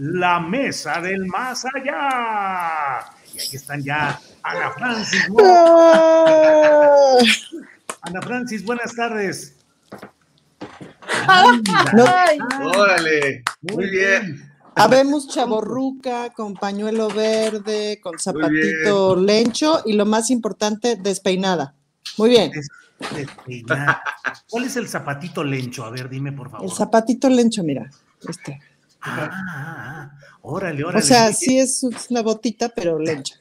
la mesa del más allá. Y aquí están ya Ana Francis. Ana Francis, buenas tardes. Órale, muy bien. Habemos chaborruca con pañuelo verde, con zapatito lencho y lo más importante, despeinada. Muy bien. Despeinada. ¿Cuál es el zapatito lencho? A ver, dime por favor. El zapatito lencho, mira. Este. Ah, ah, ah. órale, órale. O sea, sí es una botita, pero lencha.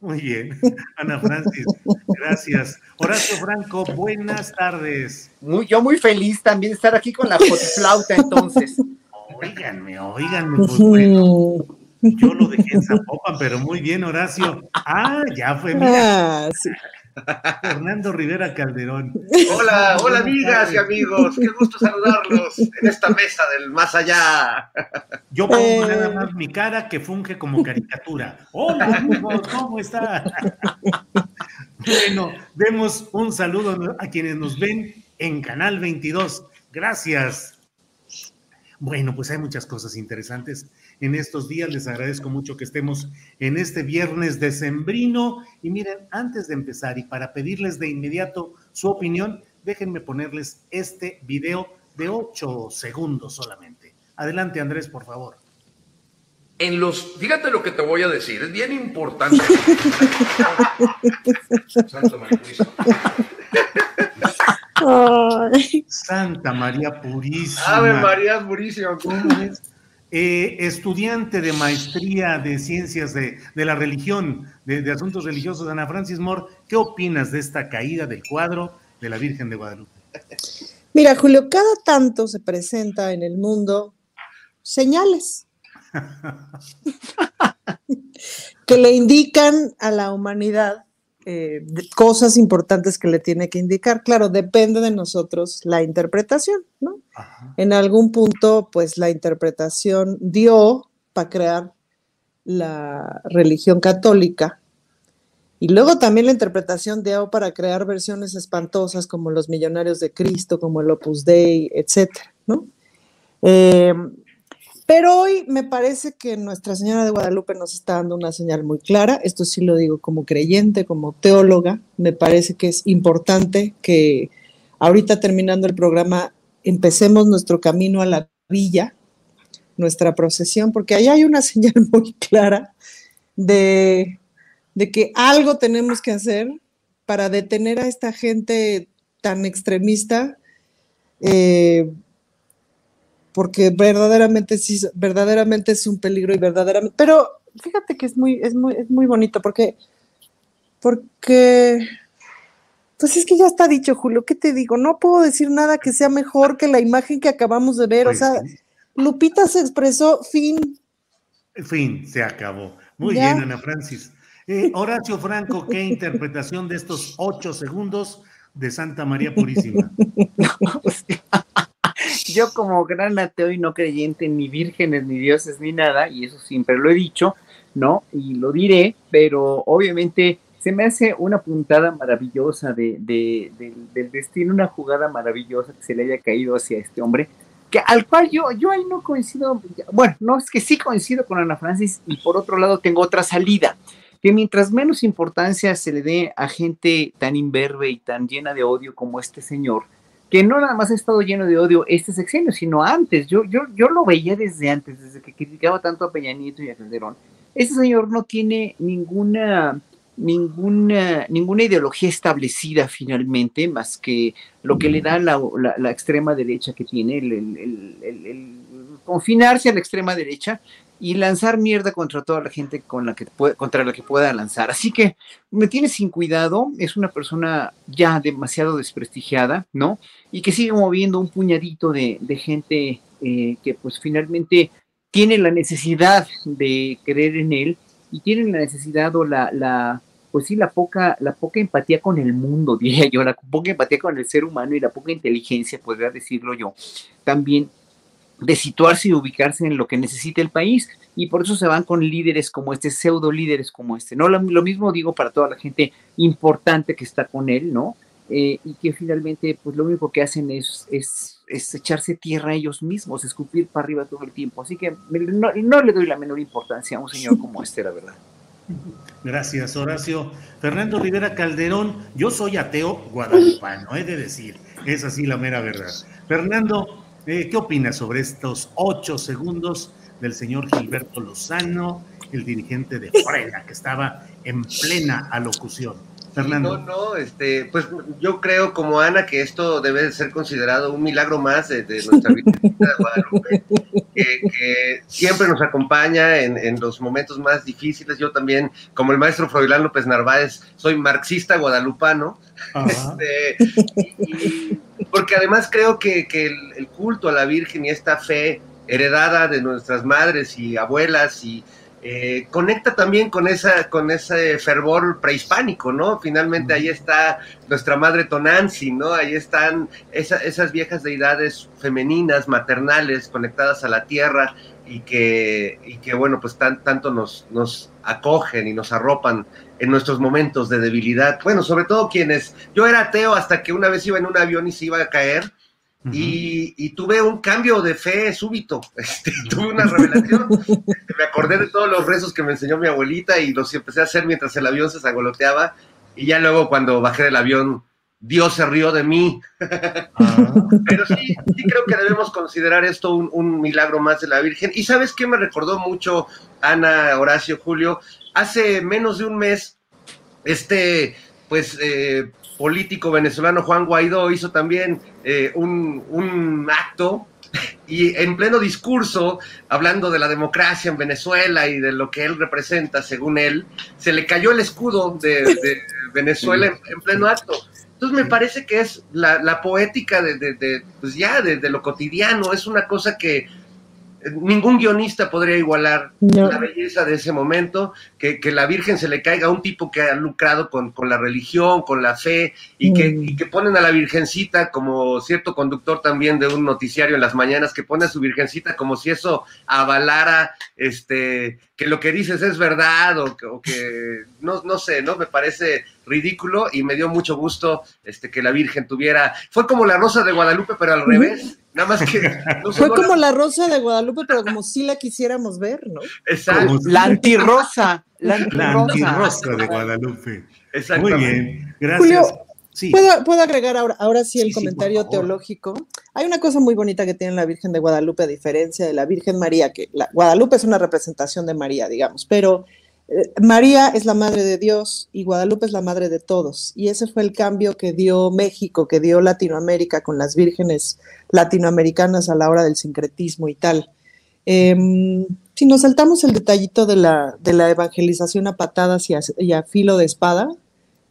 Muy bien, Ana Francis, gracias. Horacio Franco, buenas tardes. Muy, yo muy feliz también de estar aquí con la flauta entonces. Óiganme, óiganme, pues bueno. Yo lo dejé en Zapopan, pero muy bien, Horacio. Ah, ya fue, mira. Ah, sí. Fernando Rivera Calderón. Hola, hola amigas y amigos, qué gusto saludarlos en esta mesa del más allá. Yo pongo Eh. nada más mi cara que funge como caricatura. Hola amigos, ¿cómo está? bueno, demos un saludo a quienes nos ven en Canal 22. Gracias. Bueno, pues hay muchas cosas interesantes en estos días. Les agradezco mucho que estemos en este viernes decembrino. Y miren, antes de empezar y para pedirles de inmediato su opinión, déjenme ponerles este video de 8 segundos solamente. Adelante, Andrés, por favor. En los, fíjate lo que te voy a decir, es bien importante. Santo María Purísima. Ay, Santa María Purísima. Ave María Purísima. ¿Cómo es? Eh, estudiante de maestría de ciencias de, de la religión, de, de asuntos religiosos, Ana Francis Moore, ¿qué opinas de esta caída del cuadro de la Virgen de Guadalupe? Mira, Julio, cada tanto se presenta en el mundo señales que le indican a la humanidad eh, cosas importantes que le tiene que indicar. Claro, depende de nosotros la interpretación, ¿no? Ajá. En algún punto, pues la interpretación dio para crear la religión católica. Y luego también la interpretación dio para crear versiones espantosas como los Millonarios de Cristo, como el Opus Dei, etcétera, ¿no? Eh, pero hoy me parece que Nuestra Señora de Guadalupe nos está dando una señal muy clara. Esto sí lo digo como creyente, como teóloga. Me parece que es importante que ahorita terminando el programa empecemos nuestro camino a la villa, nuestra procesión, porque ahí hay una señal muy clara de, que algo tenemos que hacer para detener a esta gente tan extremista. eh, porque verdaderamente sí, verdaderamente es un peligro y verdaderamente, pero fíjate que es muy, es muy, es muy bonito porque, porque, pues es que ya está dicho, Julio, ¿qué te digo? No puedo decir nada que sea mejor que la imagen que acabamos de ver, Pues o sea. Lupita se expresó, fin, fin, se acabó. Muy Ya. bien, Ana Francis. Eh, Horacio Franco, ¿qué interpretación de estos ocho segundos de Santa María Purísima? Yo como gran ateo y no creyente ni vírgenes ni dioses ni nada, y eso siempre lo he dicho, ¿no? Y lo diré, pero obviamente se me hace una puntada maravillosa de, de- del- del destino, una jugada maravillosa que se le haya caído hacia este hombre, que al cual yo, yo ahí no coincido, bueno, no es que sí coincido con Ana Francis y por otro lado tengo otra salida, que mientras menos importancia se le dé a gente tan imberbe y tan llena de odio como este señor, que no nada más ha estado lleno de odio este sexenio, sino antes, yo, yo, yo lo veía desde antes, desde que criticaba tanto a Peña Nieto y a Calderón, este señor no tiene ninguna ninguna, ninguna ideología establecida finalmente, más que lo que le da la, la, extrema derecha que tiene, el, el, confinarse a la extrema derecha y lanzar mierda contra toda la gente con la que contra la que pueda lanzar. Así que me tiene sin cuidado, es una persona ya demasiado desprestigiada, ¿no? Y que sigue moviendo un puñadito de, de gente eh, que pues finalmente tiene la necesidad de creer en él y tienen la necesidad o la, la, pues sí, la poca, la poca empatía con el mundo, diría yo, la poca empatía con el ser humano y la poca inteligencia, podría decirlo yo, también de situarse y ubicarse en lo que necesita el país. Y por eso se van con líderes como este, pseudo líderes como este. ¿no? Lo, mismo digo para toda la gente importante que está con él, ¿no? Eh, y que finalmente, pues lo único que hacen es, es, echarse tierra a ellos mismos, escupir para arriba todo el tiempo. Así que no, no le doy la menor importancia a un señor como este, la verdad. Gracias, Horacio. Fernando Rivera Calderón, yo soy ateo guadalupano, he de decir, es así la mera verdad. Fernando, eh, ¿qué opinas sobre estos ocho segundos del señor Gilberto Lozano, el dirigente de Frena, que estaba en plena alocución? Fernando. no, no, este, pues yo creo como Ana que esto debe ser considerado un milagro más de, nuestra vida de Guadalupe, que, siempre nos acompaña en, los momentos más difíciles. Yo también, como el maestro Froilán López Narváez, soy marxista guadalupano, este, porque además creo que, el culto a la Virgen y esta fe heredada de nuestras madres y abuelas y eh, conecta también con, esa, con ese fervor prehispánico, ¿no? Finalmente ahí está nuestra madre Tonanzi, ¿no? Ahí están esas viejas deidades femeninas, maternales, conectadas a la tierra y que, y que bueno, pues tan, tanto nos, nos acogen y nos arropan en nuestros momentos de debilidad. Bueno, sobre todo quienes, yo era ateo hasta que una vez iba en un avión y se iba a caer y, tuve un cambio de fe súbito, este, tuve una revelación, me acordé de todos los rezos que me enseñó mi abuelita y los empecé a hacer mientras el avión se zagoloteaba y ya luego cuando bajé del avión, Dios se rió de mí. Ah. Pero sí, sí creo que debemos considerar esto un, un, milagro más de la Virgen. Y sabes qué me recordó mucho Ana, Horacio, Julio, hace menos de un mes, este, pues, eh, político venezolano Juan Guaidó hizo también eh, un, acto y en pleno discurso, hablando de la democracia en Venezuela y de lo que él representa, según él, se le cayó el escudo de, Venezuela en, pleno acto. Entonces me parece que es la, poética de, pues ya, de, lo cotidiano, es una cosa que ningún guionista podría igualar la belleza de ese momento, que, que, la Virgen se le caiga a un tipo que ha lucrado con, con la religión, con la fe, y, que, mm. y, que, ponen a la Virgencita como cierto conductor también de un noticiario en las mañanas, que pone a su Virgencita como si eso avalara este, que lo que dices es verdad o que, o que no, no sé, ¿no? Me parece ridículo y me dio mucho gusto este, que la Virgen tuviera, fue como la Rosa de Guadalupe, pero al revés. Nada más que. Fue como la... rosa de Guadalupe, pero como si la quisiéramos ver, ¿no? Exacto. la antirrosa. La antirrosa. de Guadalupe. Muy bien. Gracias. Julio, ¿puedo, agregar ahora, ahora sí el comentario teológico? Hay una cosa muy bonita que tiene la Virgen de Guadalupe, a diferencia de la Virgen María, que la, Guadalupe es una representación de María, digamos, pero María es la madre de Dios y Guadalupe es la madre de todos. Y ese fue el cambio que dio México, que dio Latinoamérica con las vírgenes latinoamericanas a la hora del sincretismo y tal. Em, si nos saltamos el detallito de la, de la evangelización a patadas y a, filo de espada,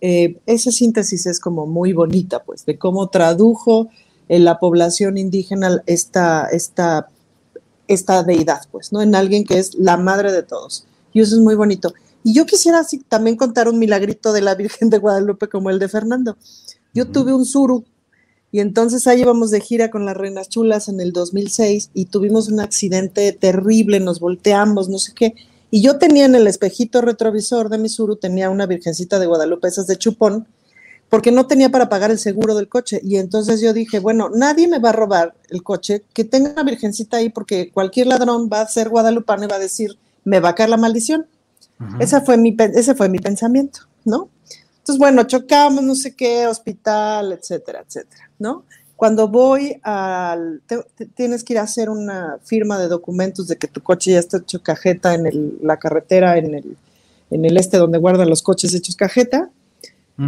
eh, esa síntesis es como muy bonita, pues, de cómo tradujo en la población indígena esta, esta, esta deidad, pues, ¿no? En alguien que es la madre de todos. Y eso es muy bonito. Y yo quisiera así, también contar un milagrito de la Virgen de Guadalupe como el de Fernando. Yo tuve un suru y entonces ahí íbamos de gira con las Reinas Chulas en el 2006 y tuvimos un accidente terrible, nos volteamos, no sé qué. Y yo tenía en el espejito retrovisor de mi suru, tenía una Virgencita de Guadalupe, esas de chupón, porque no tenía para pagar el seguro del coche. Y entonces yo dije, bueno, nadie me va a robar el coche, que tenga una virgencita ahí, porque cualquier ladrón va a ser guadalupano y va a decir, me va a caer la maldición. Esa fue mi, ese fue mi pensamiento, ¿no? Entonces, bueno, chocamos, no sé qué, hospital, etcétera, etcétera, ¿no? Cuando voy al, tienes que ir a hacer una firma de documentos de que tu coche ya está hecho cajeta en la carretera, en el, en el este donde guardan los coches hechos cajeta.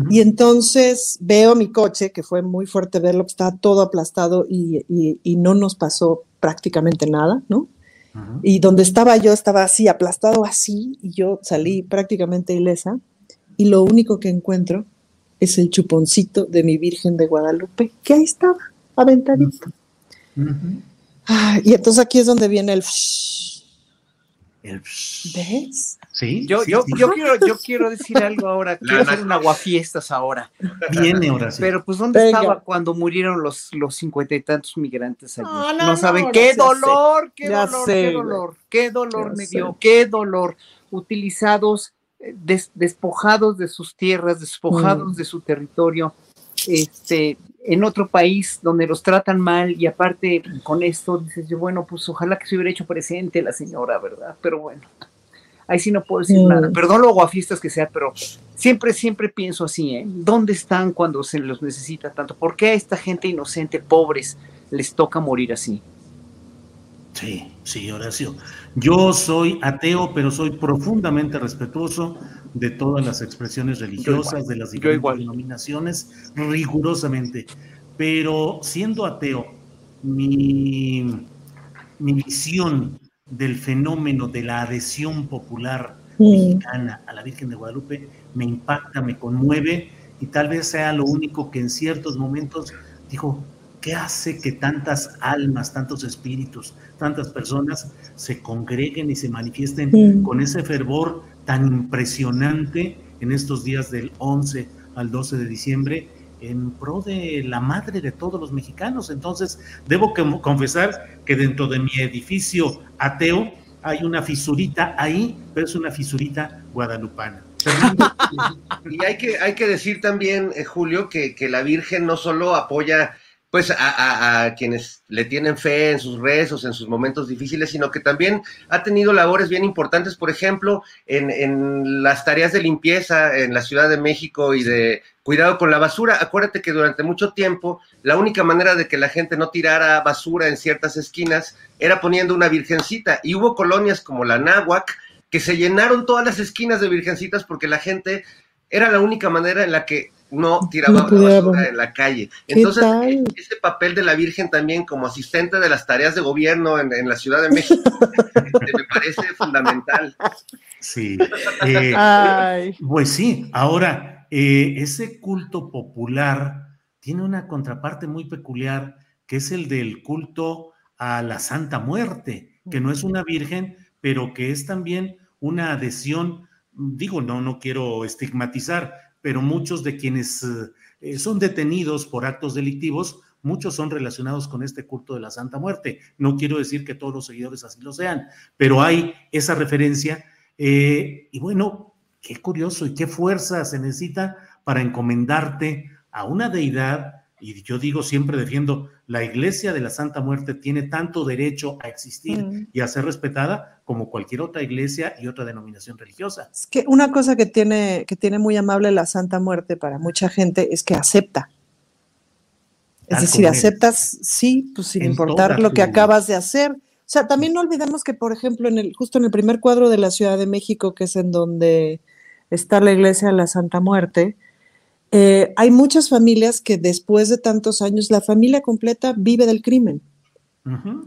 Y entonces veo mi coche, que fue muy fuerte verlo, que estaba todo aplastado y, y, no nos pasó prácticamente nada, ¿no? Y donde estaba yo estaba así, aplastado así, y yo salí prácticamente ilesa. Y lo único que encuentro es el chuponcito de mi Virgen de Guadalupe, que ahí estaba, aventadito. Ah, y entonces aquí es donde viene el... El ¿Ves? Sí. Yo, yo, yo, quiero, yo quiero decir algo ahora. Quiero hacer un aguafiestas ahora. Viene ahora sí. Pero pues, ¿dónde estaba cuando murieron los los cincuenta y tantos migrantes allí? No, saben qué, dolor, qué, dolor, qué dolor, qué dolor, me dio, qué dolor. Utilizados, eh, despojados de sus tierras, despojados mm. de su territorio, este, en otro país donde los tratan mal y aparte con esto dices yo, bueno, pues ojalá que se hubiera hecho presente la señora, ¿verdad? Pero bueno, ahí sí no puedo decir nada. Perdón lo guafistas que sea, pero siempre, siempre pienso así, ¿eh? ¿Dónde están cuando se los necesita tanto? ¿Por qué a esta gente inocente, pobres, les toca morir así? Sí, sí, Horacio. Yo soy ateo, pero soy profundamente respetuoso de todas las expresiones religiosas, de las diferentes denominaciones, rigurosamente. Pero siendo ateo, mi, mi visión del fenómeno de la adhesión popular mexicana a la Virgen de Guadalupe me impacta, me conmueve y tal vez sea lo único que en ciertos momentos dijo, ¿qué hace que tantas almas, tantos espíritus, tantas personas se congreguen y se manifiesten con ese fervor tan impresionante en estos días del 11 al 12 de diciembre en pro de la madre de todos los mexicanos. Entonces, debo confesar que dentro de mi edificio ateo hay una fisurita ahí, pero es una fisurita guadalupana. y hay que, hay que decir también, eh, Julio, que, que, la Virgen no solo apoya pues a, quienes le tienen fe en sus rezos, en sus momentos difíciles, sino que también ha tenido labores bien importantes, por ejemplo, en, en, las tareas de limpieza en la Ciudad de México y de cuidado con la basura. Acuérdate que durante mucho tiempo la única manera de que la gente no tirara basura en ciertas esquinas era poniendo una virgencita y hubo colonias como la Náhuac que se llenaron todas las esquinas de virgencitas porque la gente era la única manera en la que no tiraba basura en la calle. Entonces, ese papel de la Virgen también como asistente de las tareas de gobierno en, la Ciudad de México este, me parece fundamental. Sí. Eh, pues sí, ahora, eh, ese culto popular tiene una contraparte muy peculiar, que es el del culto a la Santa Muerte, que no es una virgen, pero que es también una adhesión, digo, no, no quiero estigmatizar, pero muchos de quienes eh, son detenidos por actos delictivos, muchos son relacionados con este culto de la Santa Muerte. No quiero decir que todos los seguidores así lo sean, pero hay esa referencia. Eh, y bueno, qué curioso y qué fuerza se necesita para encomendarte a una deidad y yo digo, siempre defiendo, la iglesia de la Santa Muerte tiene tanto derecho a existir mm. y a ser respetada como cualquier otra iglesia y otra denominación religiosa. Es que una cosa que tiene, que tiene muy amable la Santa Muerte para mucha gente es que acepta. Es decir, aceptas, sí, pues sin importar lo que acabas de hacer. O sea, también no olvidemos que, por ejemplo, en el, justo en el primer cuadro de la Ciudad de México, que es en donde está la iglesia de la Santa Muerte, eh, hay muchas familias que después de tantos años, la familia completa vive del crimen.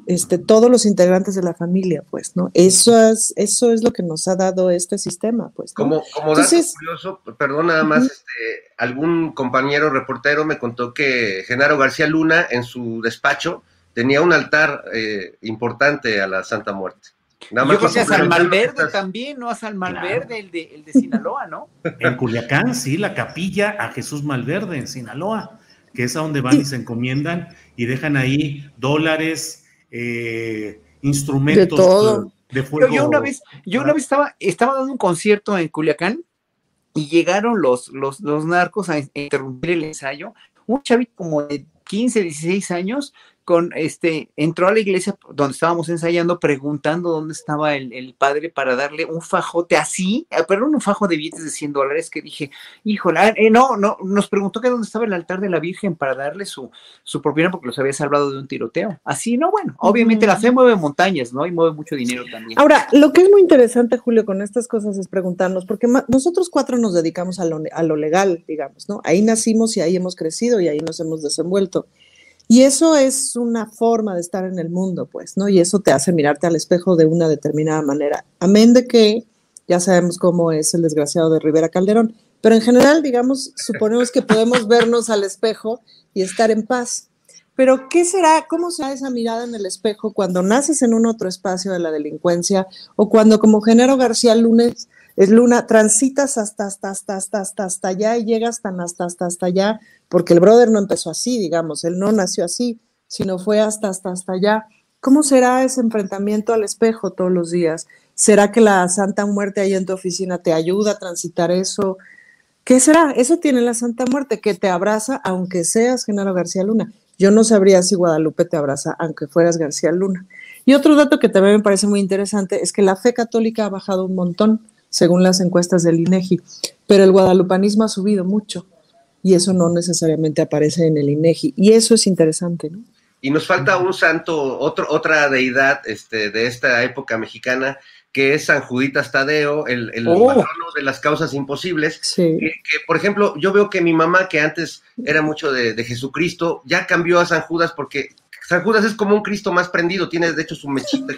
este, todos los integrantes de la familia, pues, ¿no? Eso es, eso es lo que nos ha dado este sistema, pues. Como, como dato curioso, perdón, nada más, este, algún compañero reportero me contó que Genaro García Luna en su despacho tenía un altar eh, importante a la Santa Muerte. Nada Yo creo que a San Malverde también, ¿no? A San Malverde, el, de, el de Sinaloa, ¿no? En Culiacán, sí, la capilla a Jesús Malverde en Sinaloa, que es a donde van y se encomiendan y dejan ahí dólares, eh, instrumentos de, todo. fuego. Yo, una vez, yo una vez estaba, estaba dando un concierto en Culiacán y llegaron los, los, los narcos a interrumpir el ensayo. Un chavito como de 15, 16 años con este, entró a la iglesia donde estábamos ensayando preguntando dónde estaba el, padre para darle un fajote así, eh, pero un fajo de billetes de 100 dólares que dije, híjole, ah, eh, no, no, nos preguntó que dónde estaba el altar de la Virgen para darle su, su propina porque los había salvado de un tiroteo. Así, no, bueno, obviamente la fe mueve montañas, ¿no? Y mueve mucho dinero también. Ahora, lo que es muy interesante, Julio, con estas cosas es preguntarnos, porque nosotros cuatro nos dedicamos a lo, a lo legal, digamos, ¿no? Ahí nacimos y ahí hemos crecido y ahí nos hemos desenvuelto. Y eso es una forma de estar en el mundo, pues, ¿no? Y eso te hace mirarte al espejo de una determinada manera. Amén de que ya sabemos cómo es el desgraciado de Rivera Calderón. Pero en general, digamos, suponemos que podemos vernos al espejo y estar en paz. Pero, ¿qué será? ¿Cómo será esa mirada en el espejo cuando naces en un otro espacio de la delincuencia o cuando, como Genaro García Lunes, es Luna, transitas hasta, hasta, hasta, hasta, hasta, hasta allá y llegas tan hasta, hasta, hasta allá porque el brother no empezó así, digamos, él no nació así, sino fue hasta, hasta, hasta allá. ¿Cómo será ese enfrentamiento al espejo todos los días? ¿Será que la Santa Muerte ahí en tu oficina te ayuda a transitar eso? ¿Qué será? Eso tiene la Santa Muerte, que te abraza aunque seas Genaro García Luna. Yo no sabría si Guadalupe te abraza aunque fueras García Luna. Y otro dato que también me parece muy interesante es que la fe católica ha bajado un montón, según las encuestas del INEGI, pero el guadalupanismo ha subido mucho y eso no necesariamente aparece en el INEGI. Y eso es interesante, ¿no? Y nos falta un santo, otro, otra deidad este, de esta época mexicana, que es San Juditas Tadeo, el, el oh. patrono de las causas imposibles. Sí. Que, por ejemplo, yo veo que mi mamá, que antes era mucho de, de, Jesucristo, ya cambió a San Judas porque San Judas es como un Cristo más prendido, tiene de hecho su mechita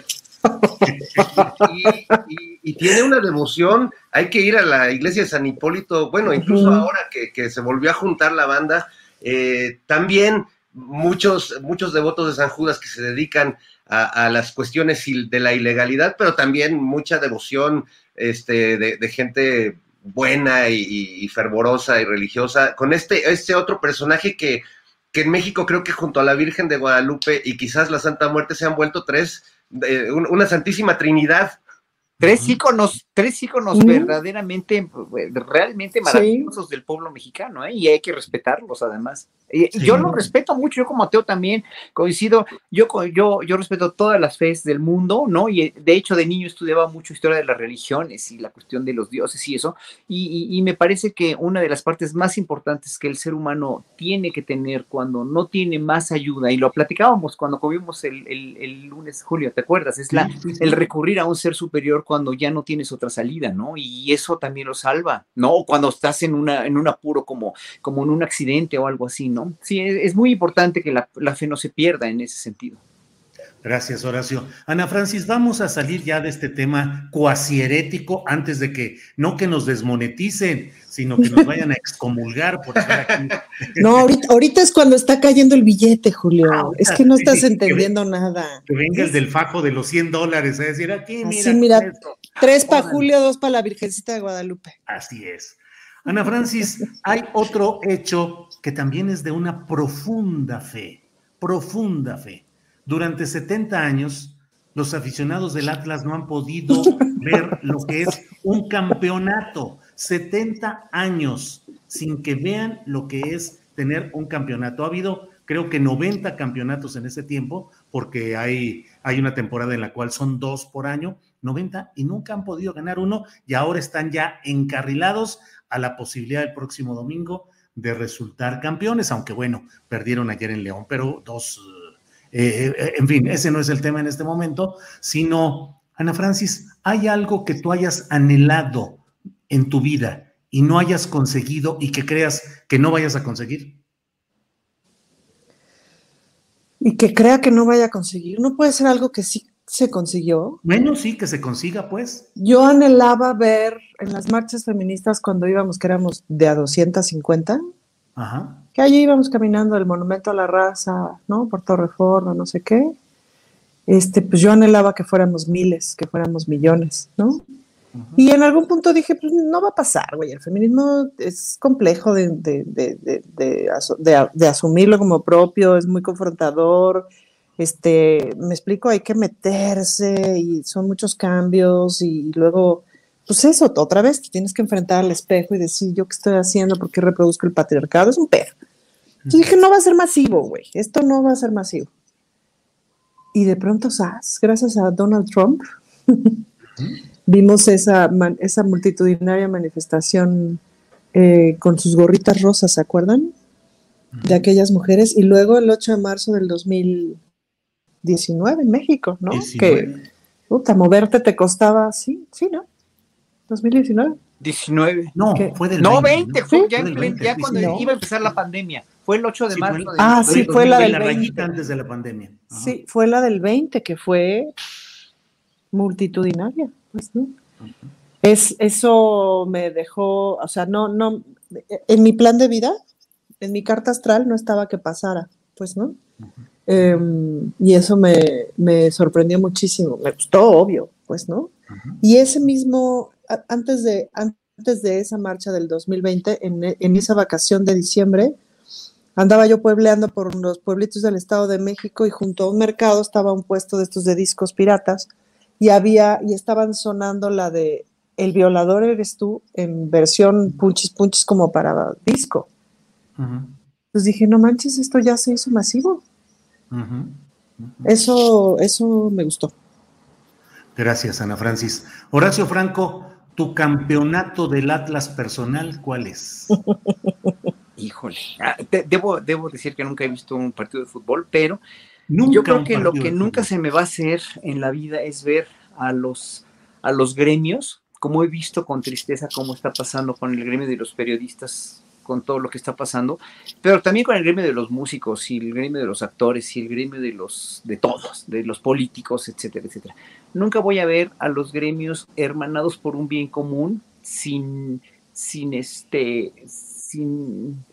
y, tiene una devoción, hay que ir a la iglesia de San Hipólito, bueno, incluso ahora que, se volvió a juntar la banda, eh, también muchos, muchos devotos de San Judas que se dedican a, las cuestiones de la ilegalidad, pero también mucha devoción este, de, gente buena y, fervorosa y religiosa, con este, este otro personaje que, que en México creo que junto a la Virgen de Guadalupe y quizás la Santa Muerte se han vuelto tres una santísima trinidad. Tres íconos, tres íconos verdaderamente, realmente maravillosos del pueblo mexicano, ¿eh? y hay que respetarlos además. Yo lo respeto mucho, yo como ateo también coincido, yo, yo, yo respeto todas las fees del mundo, ¿no? Y de hecho de niño estudiaba mucho historia de las religiones y la cuestión de los dioses y eso, y, me parece que una de las partes más importantes que el ser humano tiene que tener cuando no tiene más ayuda, y lo platicábamos cuando comimos el, el, lunes, Julio, ¿te acuerdas? Es la, el recurrir a un ser superior cuando ya no tienes otra salida, ¿no? Y eso también lo salva, ¿no? Cuando estás en, una, en un apuro como, como en un accidente o algo así, ¿no? Sí, es, muy importante que la, fe no se pierda en ese sentido. Gracias, Horacio. Ana Francis, vamos a salir ya de este tema cuasi herético antes de que no que nos desmoneticen, sino que nos vayan a excomulgar por estar aquí. No, ahorita, es cuando está cayendo el billete, Julio. Ah, es que no estás entendiendo nada. Que vengas del fajo de los 100 dólares, es decir, aquí, mira. mira, tres para Julio, dos para la Virgencita de Guadalupe. Así es. Ana Francis, hay otro hecho que también es de una profunda fe, profunda fe. Durante 70 años, los aficionados del Atlas no han podido ver lo que es un campeonato. 70 años sin que vean lo que es tener un campeonato. Ha habido, creo que 90 campeonatos en ese tiempo, porque hay, hay una temporada en la cual son dos por año, 90, y nunca han podido ganar uno, y ahora están ya encarrilados a la posibilidad del próximo domingo de resultar campeones, aunque bueno, perdieron ayer en León, pero dos, eh, eh, en fin, ese no es el tema en este momento, sino, Ana Francis, ¿hay algo que tú hayas anhelado en tu vida y no hayas conseguido y que creas que no vayas a conseguir? Y que crea que no vaya a conseguir. No puede ser algo que sí se consiguió. Bueno, sí, que se consiga, pues. Yo anhelaba ver en las marchas feministas cuando íbamos, que éramos de a 250, Ajá. Allí íbamos caminando del Monumento a la Raza, ¿no? Por Torre Reforma, no sé qué. Este, pues yo anhelaba que fuéramos miles, que fuéramos millones, ¿no? Y en algún punto dije, pues no va a pasar, güey, el feminismo es complejo de, de, de, de, asumirlo como propio, es muy confrontador, este, me explico, hay que meterse y son muchos cambios y luego pues eso, otra vez te tienes que enfrentar al espejo y decir, ¿yo qué estoy haciendo? ¿Por qué reproduzco el patriarcado? Es un pedo. Entonces dije, no va a ser masivo, güey. Esto no va a ser masivo. Y de pronto, ¿sabes? Gracias a Donald Trump, vimos esa, esa multitudinaria manifestación eh, con sus gorritas rosas, ¿se acuerdan? De aquellas mujeres. Y luego el 8 de marzo del 2019 en México, ¿no? Que, puta, moverte te costaba, sí, sí, ¿no? 2019. 19. No, fue del No, 20, fue, ya, ya cuando iba a empezar la pandemia. Fue el 8 de marzo. ah, sí, fue la del 20. antes de la pandemia. Sí, fue la del 20, que fue multitudinaria. Pues, ¿no? es, eso me dejó, o sea, no, no, en mi plan de vida, en mi carta astral no estaba que pasara, pues, ¿no? Em, y eso me, me, sorprendió muchísimo, me gustó, obvio, pues, ¿no? Y ese mismo, antes de, antes de esa marcha del 2020, en, en esa vacación de diciembre, andaba yo puebleando por los pueblitos del Estado de México y junto a un mercado estaba un puesto de estos de discos piratas y había y estaban sonando la de El violador eres tú en versión punchis punchis como para disco. Entonces dije, no manches, esto ya se hizo masivo. Eso, eso me gustó. Gracias, Ana Francis. Horacio Franco, tu campeonato del Atlas personal, ¿cuál es? Híjole, ah, debo, debo decir que nunca he visto un partido de fútbol, pero yo creo que lo que nunca se me va a hacer en la vida es ver a los, a los gremios, como he visto con tristeza cómo está pasando con el gremio de los periodistas, con todo lo que está pasando, pero también con el gremio de los músicos y el gremio de los actores y el gremio de los de todos, de los políticos, etcétera, etcétera. Nunca voy a ver a los gremios hermanados por un bien común sin sin este sin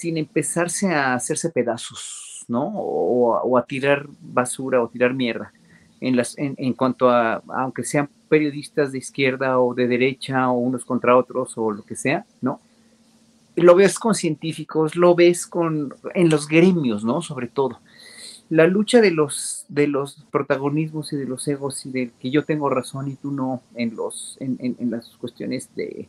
sin empezarse a hacerse pedazos, ¿no? O, a tirar basura o tirar mierda. En, las, en, cuanto a, aunque sean periodistas de izquierda o de derecha o unos contra otros o lo que sea, ¿no? Lo ves con científicos, lo ves con, en los gremios, ¿no? Sobre todo. La lucha de los, de los protagonismos y de los egos y de que yo tengo razón y tú no en, los, en, en las cuestiones de,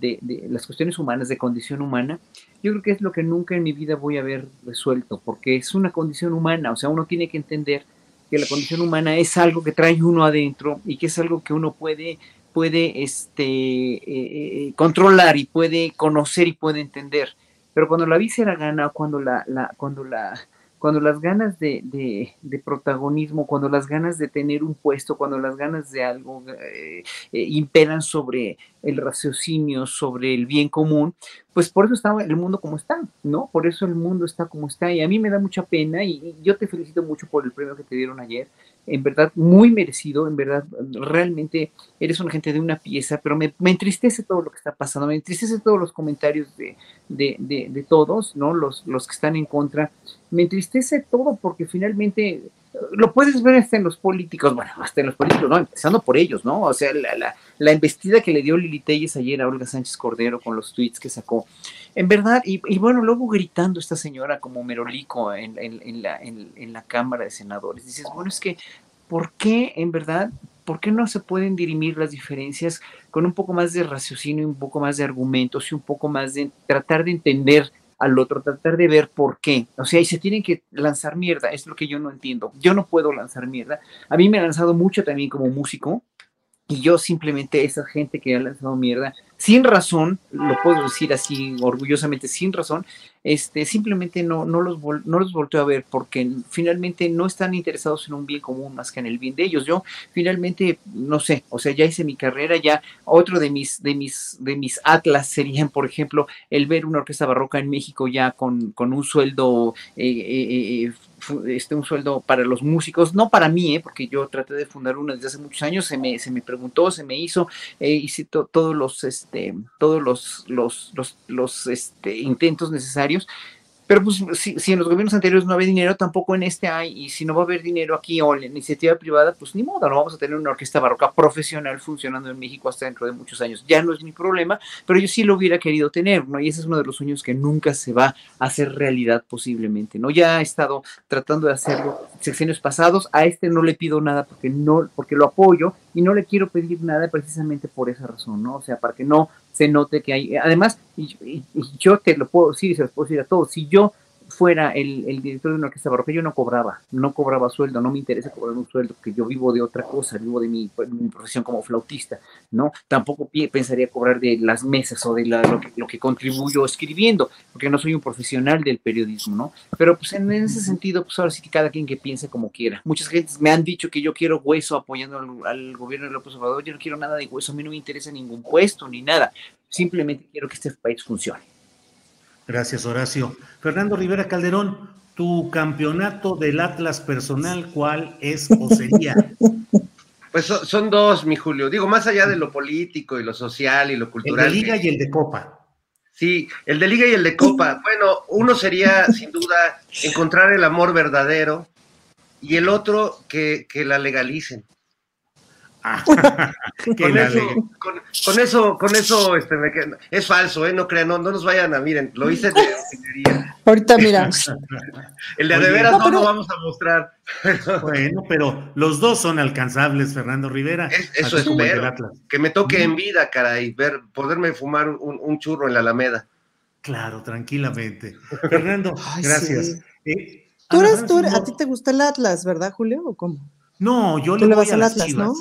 de, las cuestiones humanas, de condición humana, yo creo que es lo que nunca en mi vida voy a haber resuelto, porque es una condición humana, o sea, uno tiene que entender que la condición humana es algo que trae uno adentro y que es algo que uno puede, puede este, eh, eh, controlar y puede conocer y puede entender. Pero cuando la víscera gana, cuando la, la, cuando la, cuando las ganas de, de, protagonismo, cuando las ganas de tener un puesto, cuando las ganas de algo eh, eh, imperan sobre el raciocinio, sobre el bien común, pues por eso está el mundo como está, ¿no? Por eso el mundo está como está. Y a mí me da mucha pena y yo te felicito mucho por el premio que te dieron ayer en verdad muy merecido, en verdad realmente eres una gente de una pieza, pero me, entristece todo lo que está pasando, me entristece todos los comentarios de, de, todos, ¿no? Los, los que están en contra, me entristece todo porque finalmente lo puedes ver hasta en los políticos, bueno, hasta en los políticos, no, empezando por ellos, ¿no? O sea, la, la, la investida que le dio Lili Telles ayer a Olga Sánchez Cordero con los tweets que sacó, en verdad, y, bueno, luego gritando esta señora como merolico en, en, la, en, la Cámara de Senadores, dices, bueno, es que, ¿por qué en verdad ¿por qué no se pueden dirimir las diferencias con un poco más de raciocinio, un poco más de argumentos y un poco más de tratar de entender al otro, tratar de ver por qué? O sea, y se tienen que lanzar mierda, es lo que yo no entiendo. Yo no puedo lanzar mierda. A mí me ha lanzado mucho también como músico, y yo simplemente, esa gente que ha lanzado mierda, sin razón, lo puedo decir así orgullosamente, sin razón, este, simplemente no, no, los no los volteo a ver porque finalmente no están interesados en un bien común más que en el bien de ellos. Yo finalmente, no sé, o sea, ya hice mi carrera, ya otro de mis, de mis, de mis atlas serían, por ejemplo, el ver una orquesta barroca en México ya con, con un sueldo eh, eh, eh este, un sueldo para los músicos, no para mí, ¿eh? porque yo traté de fundar una desde hace muchos años, se me, se me preguntó, se me hizo, eh, hice todos los, este, todos los, los, los, este, intentos necesarios, Pero pues si, si, en los gobiernos anteriores no había dinero, tampoco en este hay, y si no va a haber dinero aquí o en la iniciativa privada, pues ni modo, no vamos a tener una orquesta barroca profesional funcionando en México hasta dentro de muchos años. Ya no es mi problema, pero yo sí lo hubiera querido tener, ¿no? Y ese es uno de los sueños que nunca se va a hacer realidad posiblemente, ¿no? Ya he estado tratando de hacerlo secciones pasados, a este no le pido nada porque no, porque lo apoyo y no le quiero pedir nada precisamente por esa razón, ¿no? O sea, para que no se note que hay, además, y, yo te lo puedo decir y se los puedo decir a todos, si yo fuera el, el, director de una orquesta barroca, yo no cobraba, no cobraba sueldo, no me interesa cobrar un sueldo, porque yo vivo de otra cosa, vivo de mi, mi profesión como flautista, ¿no? Tampoco pensaría cobrar de las mesas o de lo, que, lo, que, contribuyo escribiendo, porque no soy un profesional del periodismo, ¿no? Pero pues en, ese sentido, pues ahora sí que cada quien que piense como quiera. Muchas gentes me han dicho que yo quiero hueso apoyando al, al gobierno de López Obrador, yo no quiero nada de hueso, a mí no me interesa ningún puesto ni nada, simplemente quiero que este país funcione. Gracias, Horacio. Fernando Rivera Calderón, tu campeonato del Atlas personal, ¿cuál es o sería? Pues son, dos, mi Julio. Digo, más allá de lo político y lo social y lo cultural. El de Liga y el de Copa. Sí, el de Liga y el de Copa. Bueno, uno sería, sin duda, encontrar el amor verdadero y el otro, que, que la legalicen. con, eso, con, eso, con, eso, este, es falso, ¿eh? No crean, no, nos vayan a, miren, lo hice de ingeniería. Ahorita mira. El de, de veras no, lo vamos a mostrar. bueno, pero los dos son alcanzables, Fernando Rivera. eso espero, que me toque en vida, caray, ver, poderme fumar un, churro en la Alameda. Claro, tranquilamente. Fernando, gracias. Eh, tú eres, tú a ti te gusta el Atlas, ¿verdad, Julio? ¿O cómo? No, yo le voy a las Atlas, Chivas. ¿no?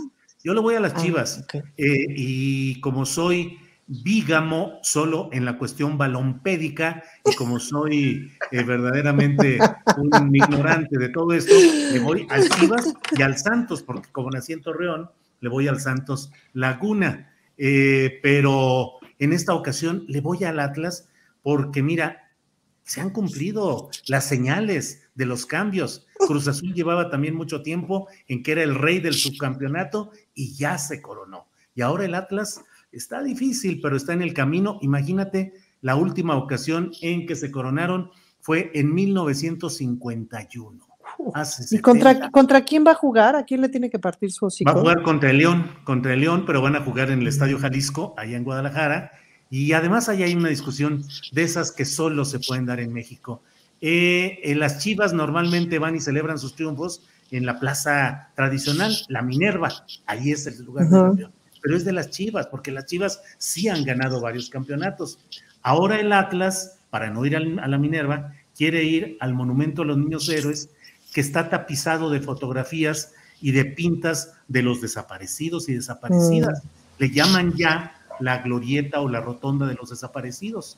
Yo le voy a las ah, Chivas. Eh, y como soy bígamo solo en la cuestión balompédica y como soy eh, verdaderamente un ignorante de todo esto, le voy al Chivas y al Santos, porque como nací en Torreón, le voy al Santos Laguna. Eh, pero en esta ocasión le voy al Atlas porque mira, se han cumplido las señales de los cambios. Cruz Azul llevaba también mucho tiempo en que era el rey del subcampeonato y ya se coronó. Y ahora el Atlas está difícil, pero está en el camino. Imagínate, la última ocasión en que se coronaron fue en 1951. ¿Y contra, contra quién va a jugar? ¿A quién le tiene que partir su hocico? Va a jugar contra el León, contra el León, pero van a jugar en el Estadio Jalisco, allá en Guadalajara. Y además hay una discusión de esas que solo se pueden dar en México. Eh, en las Chivas normalmente van y celebran sus triunfos en la plaza tradicional, la Minerva, ahí es el lugar de campeón. Pero es de las Chivas, porque las Chivas sí han ganado varios campeonatos. Ahora el Atlas, para no ir a la Minerva, quiere ir al Monumento a los Niños Héroes, que está tapizado de fotografías y de pintas de los desaparecidos y desaparecidas. Mm. Le llaman ya la glorieta o la rotonda de los desaparecidos.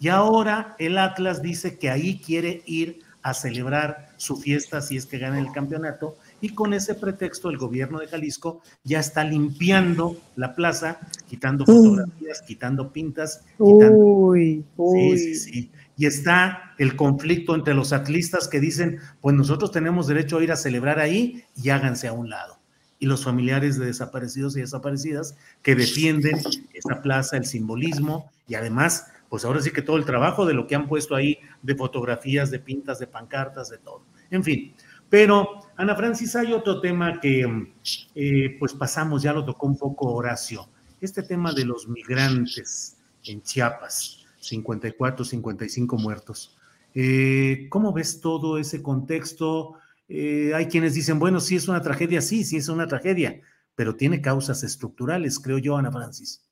Y ahora el Atlas dice que ahí quiere ir a celebrar su fiesta si es que gana el campeonato y con ese pretexto el gobierno de Jalisco ya está limpiando la plaza, quitando fotografías, quitando pintas. Uy, Sí, sí, sí. Y está el conflicto entre los atlistas que dicen, pues nosotros tenemos derecho a ir a celebrar ahí y háganse a un lado. Y los familiares de desaparecidos y desaparecidas que defienden esa plaza, el simbolismo y además pues ahora sí que todo el trabajo de lo que han puesto ahí de fotografías, de pintas, de pancartas, de todo. En fin, pero Ana Francis, hay otro tema que eh, pues pasamos, ya lo tocó un poco Horacio, este tema de los migrantes en Chiapas, 54, 55 muertos. Eh, ¿Cómo ves todo ese contexto? Eh, hay quienes dicen, bueno, sí es una tragedia, sí, sí es una tragedia, pero tiene causas estructurales, creo yo, Ana Francis.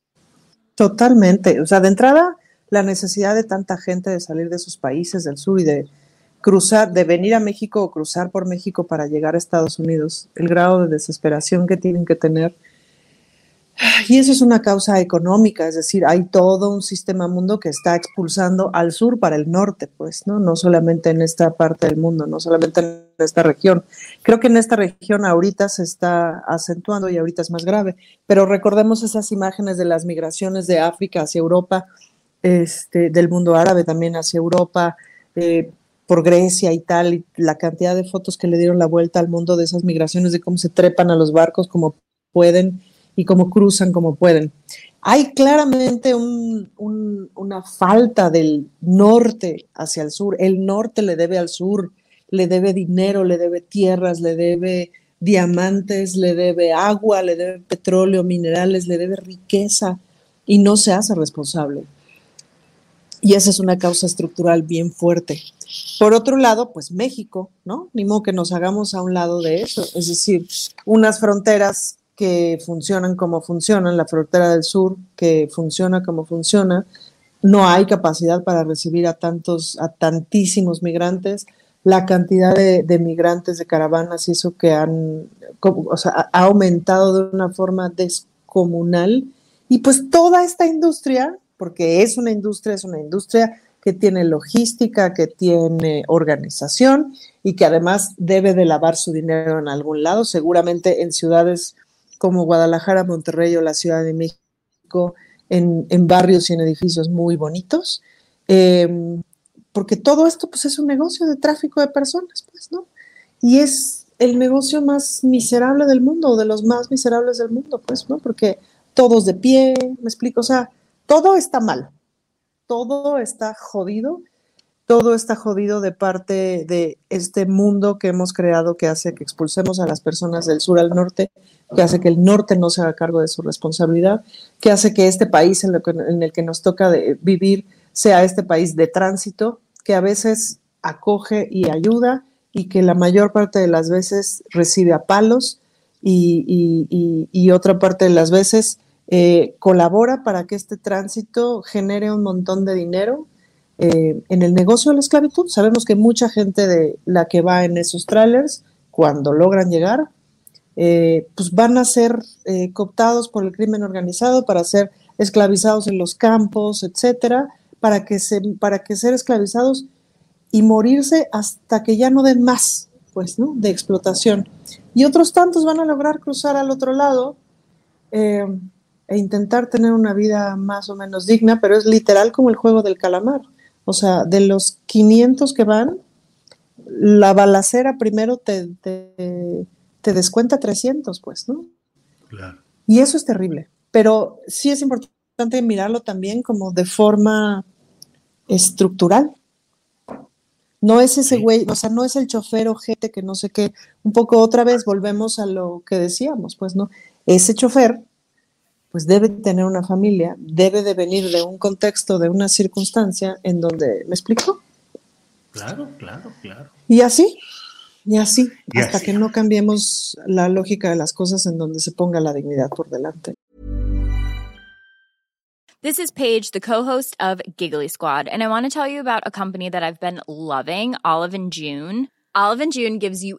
Totalmente. O sea, de entrada, la necesidad de tanta gente de salir de sus países del sur y de cruzar, de venir a México o cruzar por México para llegar a Estados Unidos, el grado de desesperación que tienen que tener. Y eso es una causa económica, es decir, hay todo un sistema mundo que está expulsando al sur para el norte, pues, ¿no? No solamente en esta parte del mundo, no solamente en esta región. Creo que en esta región ahorita se está acentuando y ahorita es más grave, pero recordemos esas imágenes de las migraciones de África hacia Europa, este, del mundo árabe también hacia Europa, eh, por Grecia y tal, y la cantidad de fotos que le dieron la vuelta al mundo de esas migraciones, de cómo se trepan a los barcos como pueden y cómo cruzan como pueden. hay claramente una falta del norte hacia el sur. El norte le debe al sur, le debe dinero, le debe tierras, le debe diamantes, le debe agua, le debe petróleo, minerales, le debe riqueza y no se hace responsable. Y esa es una causa estructural bien fuerte. Por otro lado, pues México, ¿no? Ni modo que nos hagamos a un lado de eso. Es decir, unas fronteras que funcionan como funcionan, la frontera del sur que funciona como funciona, no hay capacidad para recibir a tantos, a tantísimos migrantes. La cantidad de, migrantes de caravanas y eso que han, o sea, ha aumentado de una forma descomunal. Y pues toda esta industria, porque es una industria, es una industria que tiene logística, que tiene organización y que además debe de lavar su dinero en algún lado, seguramente en ciudades como Guadalajara, Monterrey o la Ciudad de México, en, barrios y en edificios muy bonitos, em, porque todo esto pues es un negocio de tráfico de personas, pues, ¿no? Y es el negocio más miserable del mundo, o de los más miserables del mundo, pues, ¿no? Porque todos de pie, me explico, o sea, todo está mal, todo está jodido. Todo está jodido de parte de este mundo que hemos creado que hace que expulsemos a las personas del sur al norte, que hace que el norte no se haga cargo de su responsabilidad, que hace que este país en, el que nos toca vivir sea este país de tránsito, que a veces acoge y ayuda y que la mayor parte de las veces recibe a palos y, otra parte de las veces eh, colabora para que este tránsito genere un montón de dinero eh, en el negocio de la esclavitud. Sabemos que mucha gente de la que va en esos trailers, cuando logran llegar, eh, pues van a ser eh, cooptados por el crimen organizado para ser esclavizados en los campos, etcétera, para que, se, para que ser esclavizados y morirse hasta que ya no den más, pues, ¿no? De explotación. Y otros tantos van a lograr cruzar al otro lado e intentar tener una vida más o menos digna, pero es literal como el juego del calamar. O sea, de los 500 que van, la balacera primero te, te, descuenta 300, pues, ¿no? Claro. Y eso es terrible. Pero sí es importante mirarlo también como de forma estructural. No es ese güey, o sea, no es el chofer o gente que no sé qué. Un poco otra vez volvemos a lo que decíamos, pues, ¿no? Ese chofer pues debe tener una familia, debe de venir de un contexto, de una circunstancia en donde, ¿me explico? Claro, claro, claro. Y así, y así, hasta que no cambiemos la lógica de las cosas en donde se ponga la dignidad por delante. This is Paige, the co-host of Giggly Squad, and I want to tell you about a company that I've been loving, Olive and June. Olive and June gives you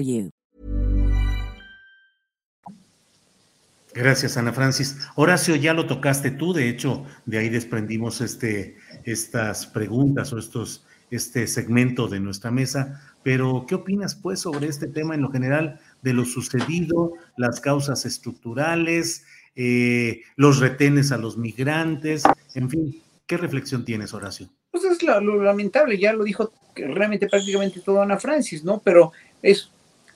you. Gracias, Ana Francis. Horacio, ya lo tocaste tú, de hecho, de ahí desprendimos este, estas preguntas o estos este segmento de nuestra mesa, pero ¿qué opinas pues sobre este tema en lo general de lo sucedido, las causas estructurales, eh, los retenes a los migrantes, en fin, ¿qué reflexión tienes, Horacio? Pues es lo, lo lamentable, ya lo dijo realmente prácticamente todo Ana Francis, ¿no? Pero es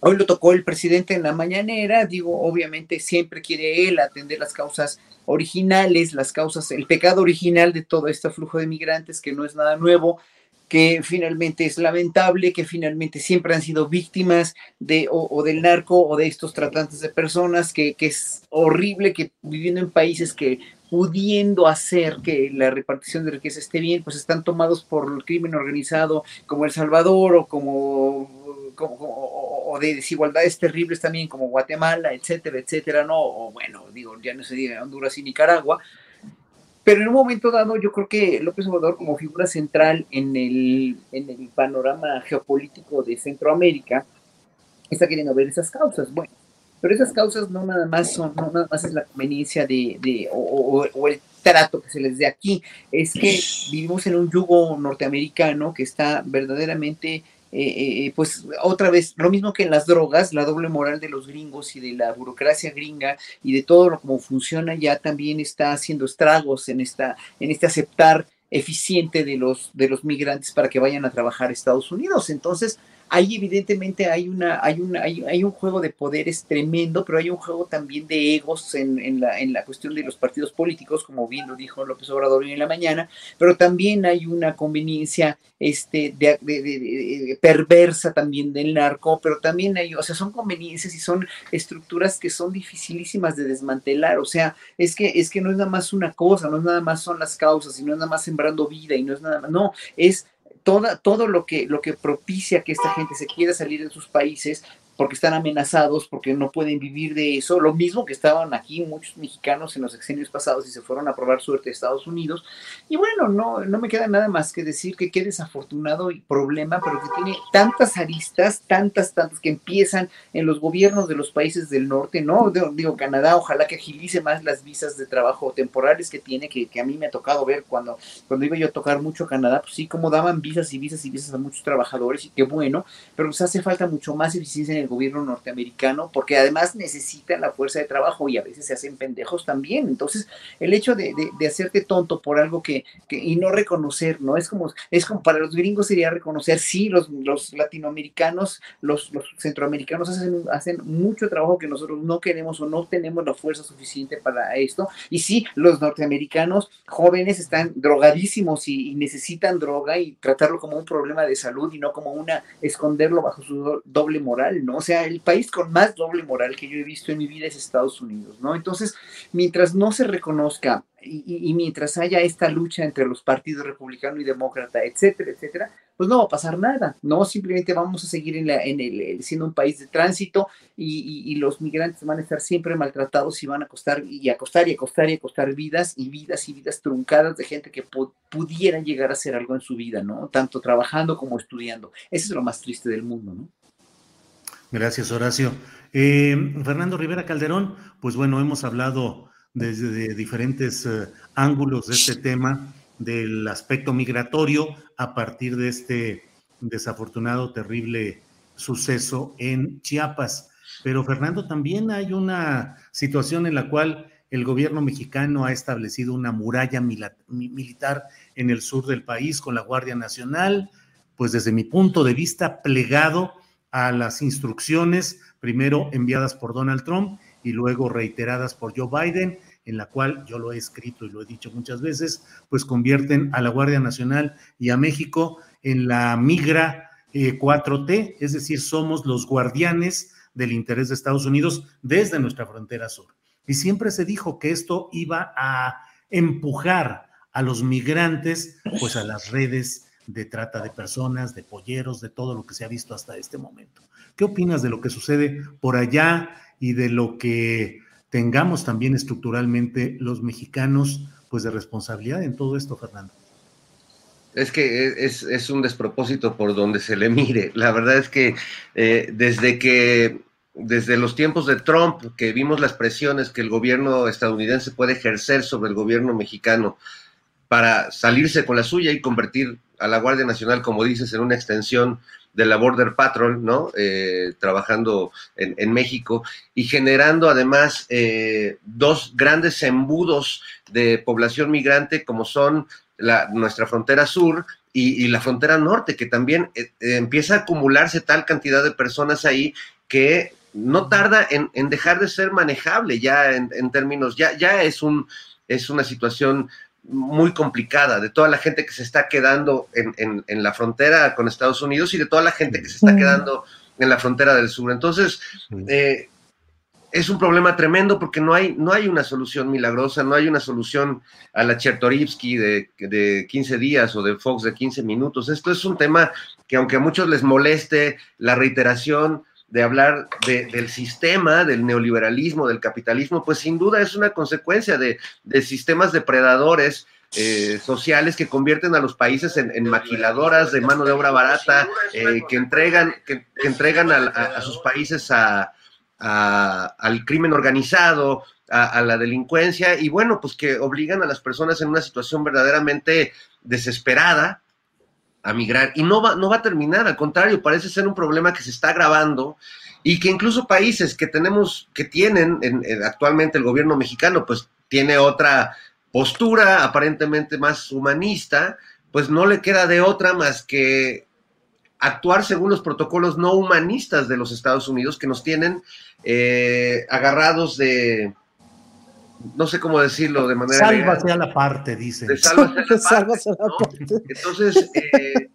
Hoy lo tocó el presidente en la mañanera, digo, obviamente siempre quiere él atender las causas originales, las causas, el pecado original de todo este flujo de migrantes, que no es nada nuevo, que finalmente es lamentable, que finalmente siempre han sido víctimas de o, del narco o de estos tratantes de personas, que, que, es horrible que viviendo en países que pudiendo hacer que la repartición de riqueza esté bien, pues están tomados por el crimen organizado como El Salvador o como o, de desigualdades terribles también como Guatemala, etcétera, etcétera, ¿no? O bueno, digo, ya no se diga Honduras y Nicaragua. Pero en un momento dado, yo creo que López Obrador, como figura central en el, en el panorama geopolítico de Centroamérica, está queriendo ver esas causas. Bueno, pero esas causas no nada más son, no nada más es la conveniencia de, de o, o, el trato que se les dé aquí, es que vivimos en un yugo norteamericano que está verdaderamente eh, eh, pues otra vez, lo mismo que en las drogas, la doble moral de los gringos y de la burocracia gringa y de todo lo como funciona ya también está haciendo estragos en esta, en este aceptar eficiente de los, de los migrantes para que vayan a trabajar a Estados Unidos. Entonces, ahí evidentemente hay, una, hay, una, hay, un juego de poderes tremendo, pero hay un juego también de egos en, la, en la cuestión de los partidos políticos, como bien lo dijo López Obrador hoy en la mañana, pero también hay una conveniencia este, de, perversa también del narco, pero también hay, o sea, son conveniencias y son estructuras que son dificilísimas de desmantelar, o sea, es que, es que no es nada más una cosa, no es nada más son las causas, y no es nada más sembrando vida, y no es nada más, no, es todo lo que, lo que propicia que esta gente se quiera salir de sus países porque están amenazados, porque no pueden vivir de eso. Lo mismo que estaban aquí muchos mexicanos en los exenios pasados y se fueron a probar suerte a Estados Unidos. Y bueno, no, no me queda nada más que decir que qué desafortunado y problema, pero que tiene tantas aristas, tantas, tantas que empiezan en los gobiernos de los países del norte, ¿no? Digo, Canadá, ojalá que agilice más las visas de trabajo temporales que tiene, que, que a mí me ha tocado ver cuando, cuando iba yo a tocar mucho Canadá, pues sí, como daban visas y visas y visas a muchos trabajadores y qué bueno, pero nos hace falta mucho más eficiencia en el gobierno norteamericano, porque además necesitan la fuerza de trabajo y a veces se hacen pendejos también. Entonces, el hecho de, hacerte tonto por algo que, y no reconocer, ¿no? Es como, es como para los gringos sería reconocer, sí, los, los latinoamericanos, los, centroamericanos hacen, hacen mucho trabajo que nosotros no queremos o no tenemos la fuerza suficiente para esto. Y sí, los norteamericanos jóvenes están drogadísimos y necesitan droga y tratarlo como un problema de salud y no como una, esconderlo bajo su doble moral, ¿no? O sea, el país con más doble moral que yo he visto en mi vida es Estados Unidos, ¿no? Entonces, mientras no se reconozca y, mientras haya esta lucha entre los partidos republicano y demócrata, etcétera, etcétera, pues no va a pasar nada, ¿no? Simplemente vamos a seguir en, la, en el, siendo un país de tránsito y, los migrantes van a estar siempre maltratados y van a costar y a costar y a costar y a costar vidas y vidas y vidas truncadas de gente que pudiera llegar a hacer algo en su vida, ¿no? Tanto trabajando como estudiando. Eso es lo más triste del mundo, ¿no? Gracias, Horacio. Eh, Fernando Rivera Calderón, pues bueno, hemos hablado desde diferentes eh, ángulos de este tema, del aspecto migratorio, a partir de este desafortunado, terrible suceso en Chiapas. Pero Fernando, también hay una situación en la cual el gobierno mexicano ha establecido una muralla militar en el sur del país con la Guardia Nacional, pues desde mi punto de vista, plegado a las instrucciones, primero enviadas por Donald Trump y luego reiteradas por Joe Biden, en la cual yo lo he escrito y lo he dicho muchas veces, pues convierten a la Guardia Nacional y a México en la migra 4T, eh, es decir, somos los guardianes del interés de Estados Unidos desde nuestra frontera sur. Y siempre se dijo que esto iba a empujar a los migrantes pues a las redes de trata de personas, de polleros, de todo lo que se ha visto hasta este momento. ¿Qué opinas de lo que sucede por allá y de lo que tengamos también estructuralmente los mexicanos, pues de responsabilidad en todo esto, Fernando? Es que es, un despropósito por donde se le mire. La verdad es que eh, desde que, desde los tiempos de Trump, que vimos las presiones que el gobierno estadounidense puede ejercer sobre el gobierno mexicano, para salirse con la suya y convertir a la Guardia Nacional, como dices, en una extensión de la Border Patrol, ¿no? Eh, trabajando en, México y generando además eh, dos grandes embudos de población migrante como son la, nuestra frontera sur y, la frontera norte, que también eh, empieza a acumularse tal cantidad de personas ahí que no tarda en, dejar de ser manejable ya en, en, términos, ya, ya es, un, es una situación muy complicada de toda la gente que se está quedando en, la frontera con Estados Unidos y de toda la gente que se está quedando en la frontera del sur. Entonces, eh, es un problema tremendo porque no hay, no hay una solución milagrosa, no hay una solución a la Chertorivsky de, de 15 días o de Fox de 15 minutos. Esto es un tema que aunque a muchos les moleste la reiteración, de hablar del sistema, del neoliberalismo, del capitalismo, pues sin duda es una consecuencia de, sistemas depredadores eh, sociales que convierten a los países en, maquiladoras de mano de obra barata, eh, que entregan, que, entregan a, sus países al crimen organizado, a, la delincuencia, y bueno, pues que obligan a las personas en una situación verdaderamente desesperada, a migrar. Y no va, no va a terminar, al contrario, parece ser un problema que se está agravando y que incluso países que tenemos, que tienen actualmente el gobierno mexicano, pues tiene otra postura aparentemente más humanista, pues no le queda de otra más que actuar según los protocolos no humanistas de los Estados Unidos que nos tienen eh, agarrados de, no sé cómo decirlo de manera. Sálvase a la parte, dice. Sálvase a la parte. Entonces, eh,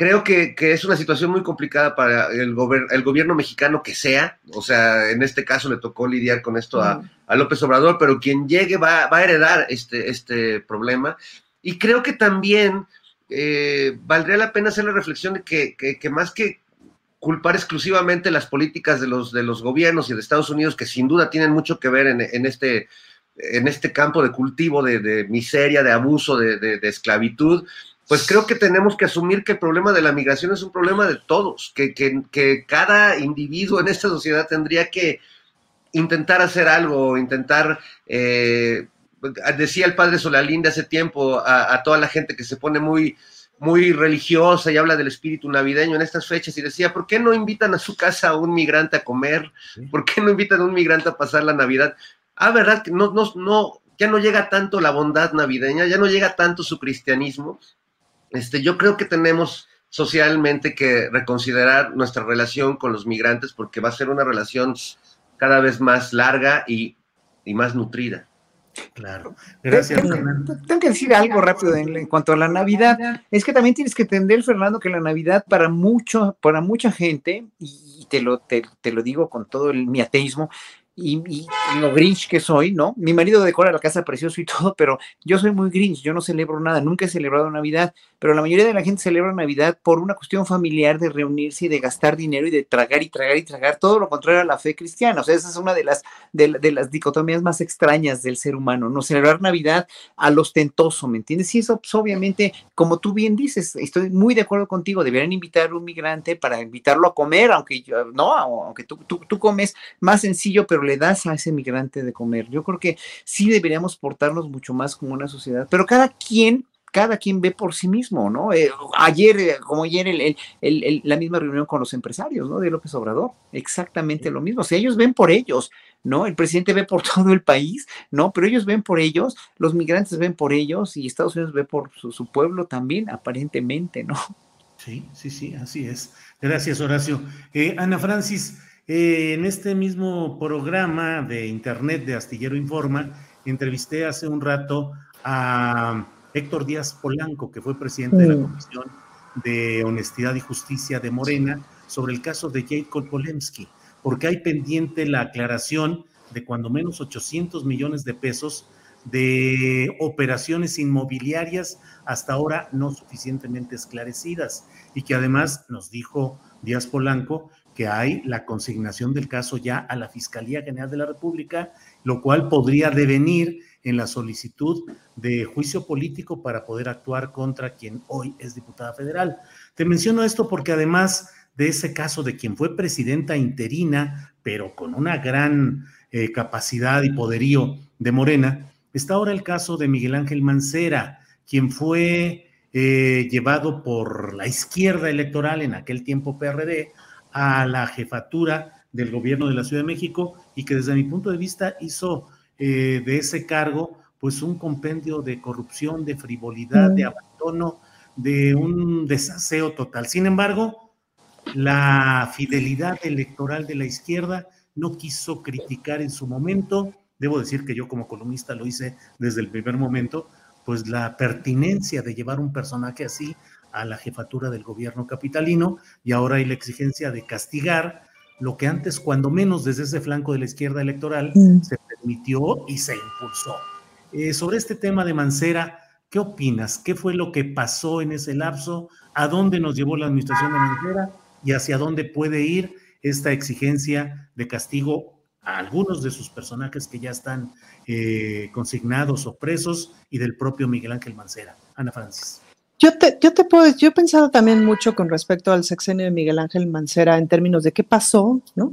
creo que, es una situación muy complicada para el, el, gobierno mexicano que sea. O sea, en este caso le tocó lidiar con esto a, López Obrador, pero quien llegue va, a heredar este, este problema. Y creo que también eh, valdría la pena hacer la reflexión de que, más que culpar exclusivamente las políticas de los, de los gobiernos y de Estados Unidos, que sin duda tienen mucho que ver en, en este en este campo de cultivo de, miseria, de abuso, de, esclavitud, pues creo que tenemos que asumir que el problema de la migración es un problema de todos, que, que, cada individuo en esta sociedad tendría que intentar hacer algo, intentar, eh, decía el padre Solalinde hace tiempo a, a, toda la gente que se pone muy, muy religiosa y habla del espíritu navideño en estas fechas y decía, ¿por qué no invitan a su casa a un migrante a comer? ¿Por qué no invitan a un migrante a pasar la Navidad? Ah, ¿verdad? Que no, no, no, ya no llega tanto la bondad navideña, ya no llega tanto su cristianismo. Este, yo creo que tenemos socialmente que reconsiderar nuestra relación con los migrantes porque va a ser una relación cada vez más larga y, más nutrida. Claro. Gracias, Fernando. Tengo que decir algo rápido en, cuanto a la Navidad. Es que también tienes que entender, Fernando, que la Navidad para mucho, para mucha gente, y te lo, te, lo digo con todo el, mi ateísmo, y, lo grinch que soy, ¿no? Mi marido decora la casa precioso y todo, pero yo soy muy grinch, yo no celebro nada, nunca he celebrado Navidad, pero la mayoría de la gente celebra Navidad por una cuestión familiar de reunirse y de gastar dinero y de tragar y tragar y tragar, todo lo contrario a la fe cristiana. O sea, esa es una de las, de, las dicotomías más extrañas del ser humano, ¿no? Celebrar Navidad al ostentoso, ¿me entiendes? Y eso, pues, obviamente, como tú bien dices, estoy muy de acuerdo contigo, deberían invitar a un migrante para invitarlo a comer, aunque yo, no, aunque tú, tú, tú comes más sencillo, pero le das a ese migrante de comer. Yo creo que sí deberíamos portarnos mucho más como una sociedad, pero cada quien cada quien ve por sí mismo, ¿no? Eh, ayer, eh, como ayer, el, la misma reunión con los empresarios, ¿no? De López Obrador, exactamente lo mismo. O sea, ellos ven por ellos, ¿no? El presidente ve por todo el país, ¿no? Pero ellos ven por ellos, los migrantes ven por ellos y Estados Unidos ve por su, pueblo también, aparentemente, ¿no? Sí, sí, sí, así es. Gracias, Horacio. Eh, Ana Francis, en este mismo programa de Internet de Astillero Informa, entrevisté hace un rato a Héctor Díaz Polanco, que fue presidente de la mm. Comisión de Honestidad y Justicia de Morena, sobre el caso de Jacob Polemski, porque hay pendiente la aclaración de cuando menos 800 millones de pesos de operaciones inmobiliarias hasta ahora no suficientemente esclarecidas y que además nos dijo Díaz Polanco que hay la consignación del caso ya a la Fiscalía General de la República, lo cual podría devenir en la solicitud de juicio político para poder actuar contra quien hoy es diputada federal. Te menciono esto porque además de ese caso de quien fue presidenta interina, pero con una gran eh, capacidad y poderío de Morena, está ahora el caso de Miguel Ángel Mancera, quien fue eh, llevado por la izquierda electoral, en aquel tiempo PRD, a la jefatura del gobierno de la Ciudad de México y que desde mi punto de vista hizo eh, de ese cargo pues un compendio de corrupción, de frivolidad, de abandono, de un desaseo total. Sin embargo, la fidelidad electoral de la izquierda no quiso criticar en su momento, debo decir que yo como columnista lo hice desde el primer momento, pues la pertinencia de llevar un personaje así a la jefatura del gobierno capitalino y ahora hay la exigencia de castigar lo que antes, cuando menos desde ese flanco de la izquierda electoral, mm. se permitió y se impulsó. Eh, sobre este tema de Mancera, ¿qué opinas? ¿Qué fue lo que pasó en ese lapso? ¿A dónde nos llevó la administración de Mancera? ¿Y hacia dónde puede ir esta exigencia de castigo a algunos de sus personajes que ya están eh, consignados o presos y del propio Miguel Ángel Mancera? Ana Francis. Yo te, yo te puedo, yo he pensado también mucho con respecto al sexenio de Miguel Ángel Mancera en términos de qué pasó, ¿no?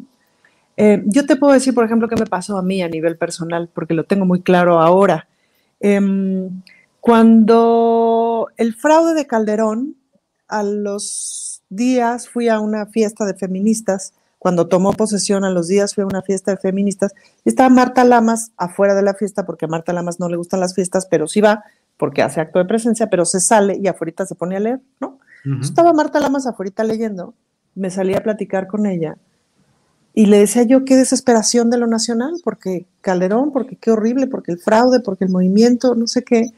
Eh, yo te puedo decir, por ejemplo, qué me pasó a mí a nivel personal, porque lo tengo muy claro ahora. Em, cuando el fraude de Calderón, a los días fui a una fiesta de feministas, cuando tomó posesión a los días fui a una fiesta de feministas, y estaba Marta Lamas afuera de la fiesta, porque a Marta Lamas no le gustan las fiestas, pero sí va, porque hace acto de presencia, pero se sale y afuera se pone a leer, ¿no? Estaba Marta Lamas afuera leyendo, me salí a platicar con ella y le decía yo qué desesperación de lo nacional, porque Calderón, porque qué horrible, porque el fraude, porque el movimiento, no sé qué.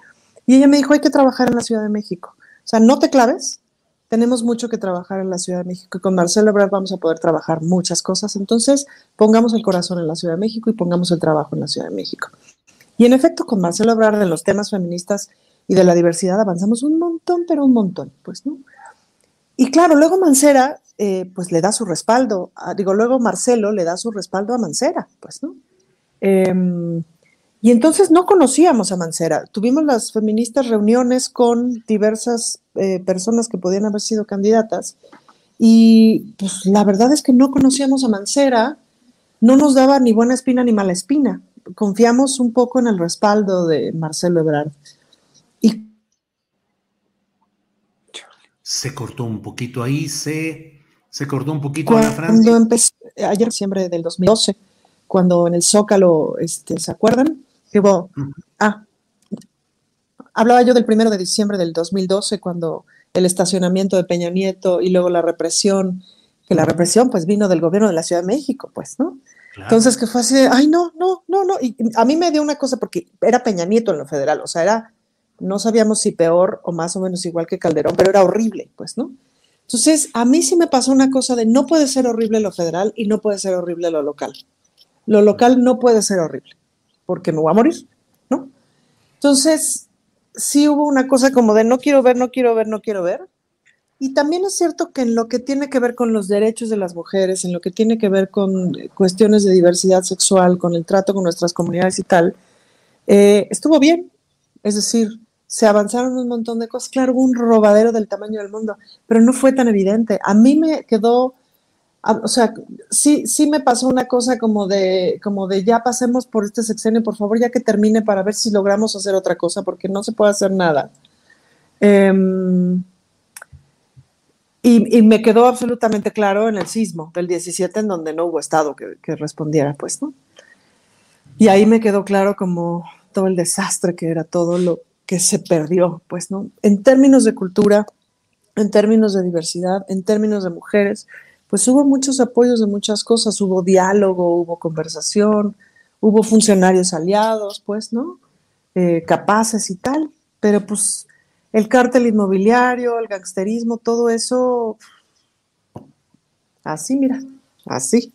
Y ella me dijo, hay que trabajar en la Ciudad de México. O sea, no te claves, tenemos mucho que trabajar en la Ciudad de México y con Marcelo Ebrard vamos a poder trabajar muchas cosas. Entonces, pongamos el corazón en la Ciudad de México y pongamos el trabajo en la Ciudad de México. Y en efecto, con Marcelo Ebrard en los temas feministas y de la diversidad avanzamos un montón, pero un montón, pues, ¿no? Y claro, luego Mancera, eh, pues le da su respaldo, digo, luego Marcelo le da su respaldo a Mancera, pues, ¿no? Em, y entonces no conocíamos a Mancera. Tuvimos las feministas reuniones con diversas eh, personas que podían haber sido candidatas y pues la verdad es que no conocíamos a Mancera, no nos daba ni buena espina ni mala espina confiamos un poco en el respaldo de Marcelo Ebrard. Y se cortó un poquito ahí, se, se cortó un poquito cuando Francia. Empecé, ayer, diciembre del 2012, cuando en el Zócalo, este, ¿se acuerdan? ah, hablaba yo del primero de diciembre del 2012, cuando el estacionamiento de Peña Nieto y luego la represión, que la represión pues vino del gobierno de la Ciudad de México, pues, ¿no? Entonces, que fue así ay, no, no, no, no. Y a mí me dio una cosa porque era Peña Nieto en lo federal, o sea, era, no sabíamos si peor o más o menos igual que Calderón, pero era horrible, pues, ¿no? Entonces, a mí sí me pasó una cosa de no puede ser horrible lo federal y no puede ser horrible lo local. Lo local no puede ser horrible, porque me voy a morir, ¿no? Entonces, sí hubo una cosa como de no quiero ver, no quiero ver, no quiero ver, y también es cierto que en lo que tiene que ver con los derechos de las mujeres, en lo que tiene que ver con cuestiones de diversidad sexual, con el trato con nuestras comunidades y tal, eh, estuvo bien. Es decir, se avanzaron un montón de cosas. Claro, hubo un robadero del tamaño del mundo, pero no fue tan evidente. A mí me quedó, o sea, sí, sí me pasó una cosa como de, como de ya pasemos por este sexenio, por favor, ya que termine para ver si logramos hacer otra cosa, porque no se puede hacer nada. Eh, y, me quedó absolutamente claro en el sismo del 17, en donde no hubo Estado que, respondiera, pues, ¿no? Y ahí me quedó claro como todo el desastre que era, todo lo que se perdió, pues, ¿no? En términos de cultura, en términos de diversidad, en términos de mujeres, pues hubo muchos apoyos de muchas cosas, hubo diálogo, hubo conversación, hubo funcionarios aliados, pues, ¿no? Eh, capaces y tal, pero pues el cártel inmobiliario, el gangsterismo, todo eso, así, mira, así.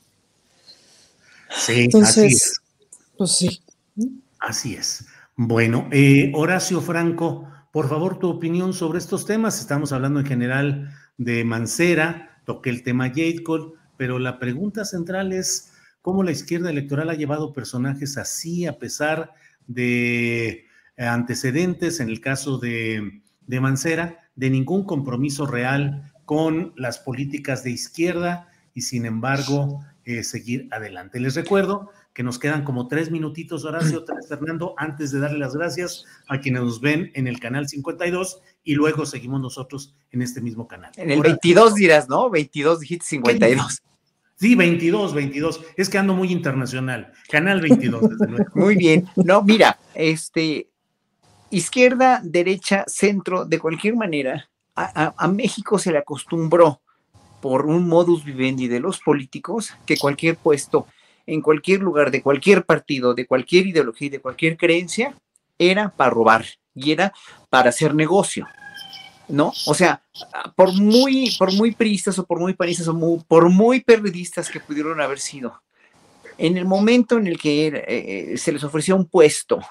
Sí, así es. Pues sí. Así es. Bueno, eh, Horacio Franco, por favor, tu opinión sobre estos temas. Estamos hablando en general de Mancera, toqué el tema Cole, pero la pregunta central es cómo la izquierda electoral ha llevado personajes así a pesar de antecedentes en el caso de de Mancera de ningún compromiso real con las políticas de izquierda y sin embargo eh, seguir adelante. Les recuerdo que nos quedan como tres minutitos, Horacio, tres, Fernando, antes de darle las gracias a quienes nos ven en el canal 52 y luego seguimos nosotros en este mismo canal. En el 22 dirás, ¿no? 22 dijiste 52. Sí, 22, 22. Es que ando muy internacional. Canal 22, desde luego. Muy bien. No, mira, este, izquierda, derecha, centro, de cualquier manera, a, a, México se le acostumbró por un modus vivendi de los políticos que cualquier puesto en cualquier lugar, de cualquier partido, de cualquier ideología y de cualquier creencia, era para robar y era para hacer negocio. ¿no? O sea, por muy, por muy priistas o por muy panistas o por muy periodistas que pudieron haber sido, en el momento en el que eh, se les ofreció un puesto eh,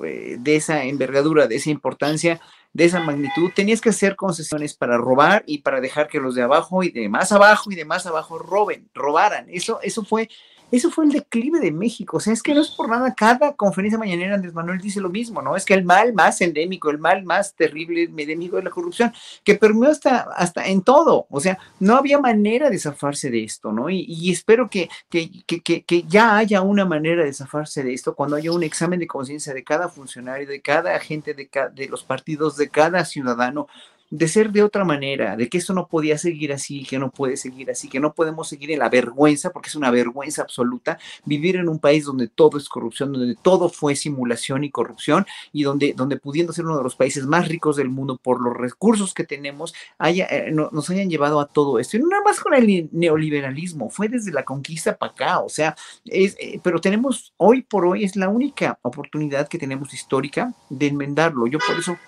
de esa envergadura, de esa importancia, de esa magnitud, tenías que hacer concesiones para robar y para dejar que los de abajo y de más abajo y de más abajo roben, robaran. Eso, eso fue eso fue el declive de México. O sea, es que no es por nada, cada conferencia mañanera Andrés Manuel dice lo mismo, ¿no? Es que el mal más endémico, el mal más terrible, endémico de la corrupción, que permeó hasta, hasta en todo. O sea, no había manera de zafarse de esto, ¿no? Y, espero que, que, que, que, ya haya una manera de zafarse de esto cuando haya un examen de conciencia de cada funcionario, de cada agente de, de los partidos, de cada ciudadano, de ser de otra manera, de que esto no podía seguir así, que no puede seguir así, que no podemos seguir en la vergüenza, porque es una vergüenza absoluta vivir en un país donde todo es corrupción, donde todo fue simulación y corrupción y donde, donde pudiendo ser uno de los países más ricos del mundo por los recursos que tenemos, haya, eh, nos hayan llevado a todo esto. Y no nada más con el neoliberalismo, fue desde la conquista para acá, o sea, es, eh, pero tenemos, hoy por hoy es la única oportunidad que tenemos histórica de enmendarlo. Yo por eso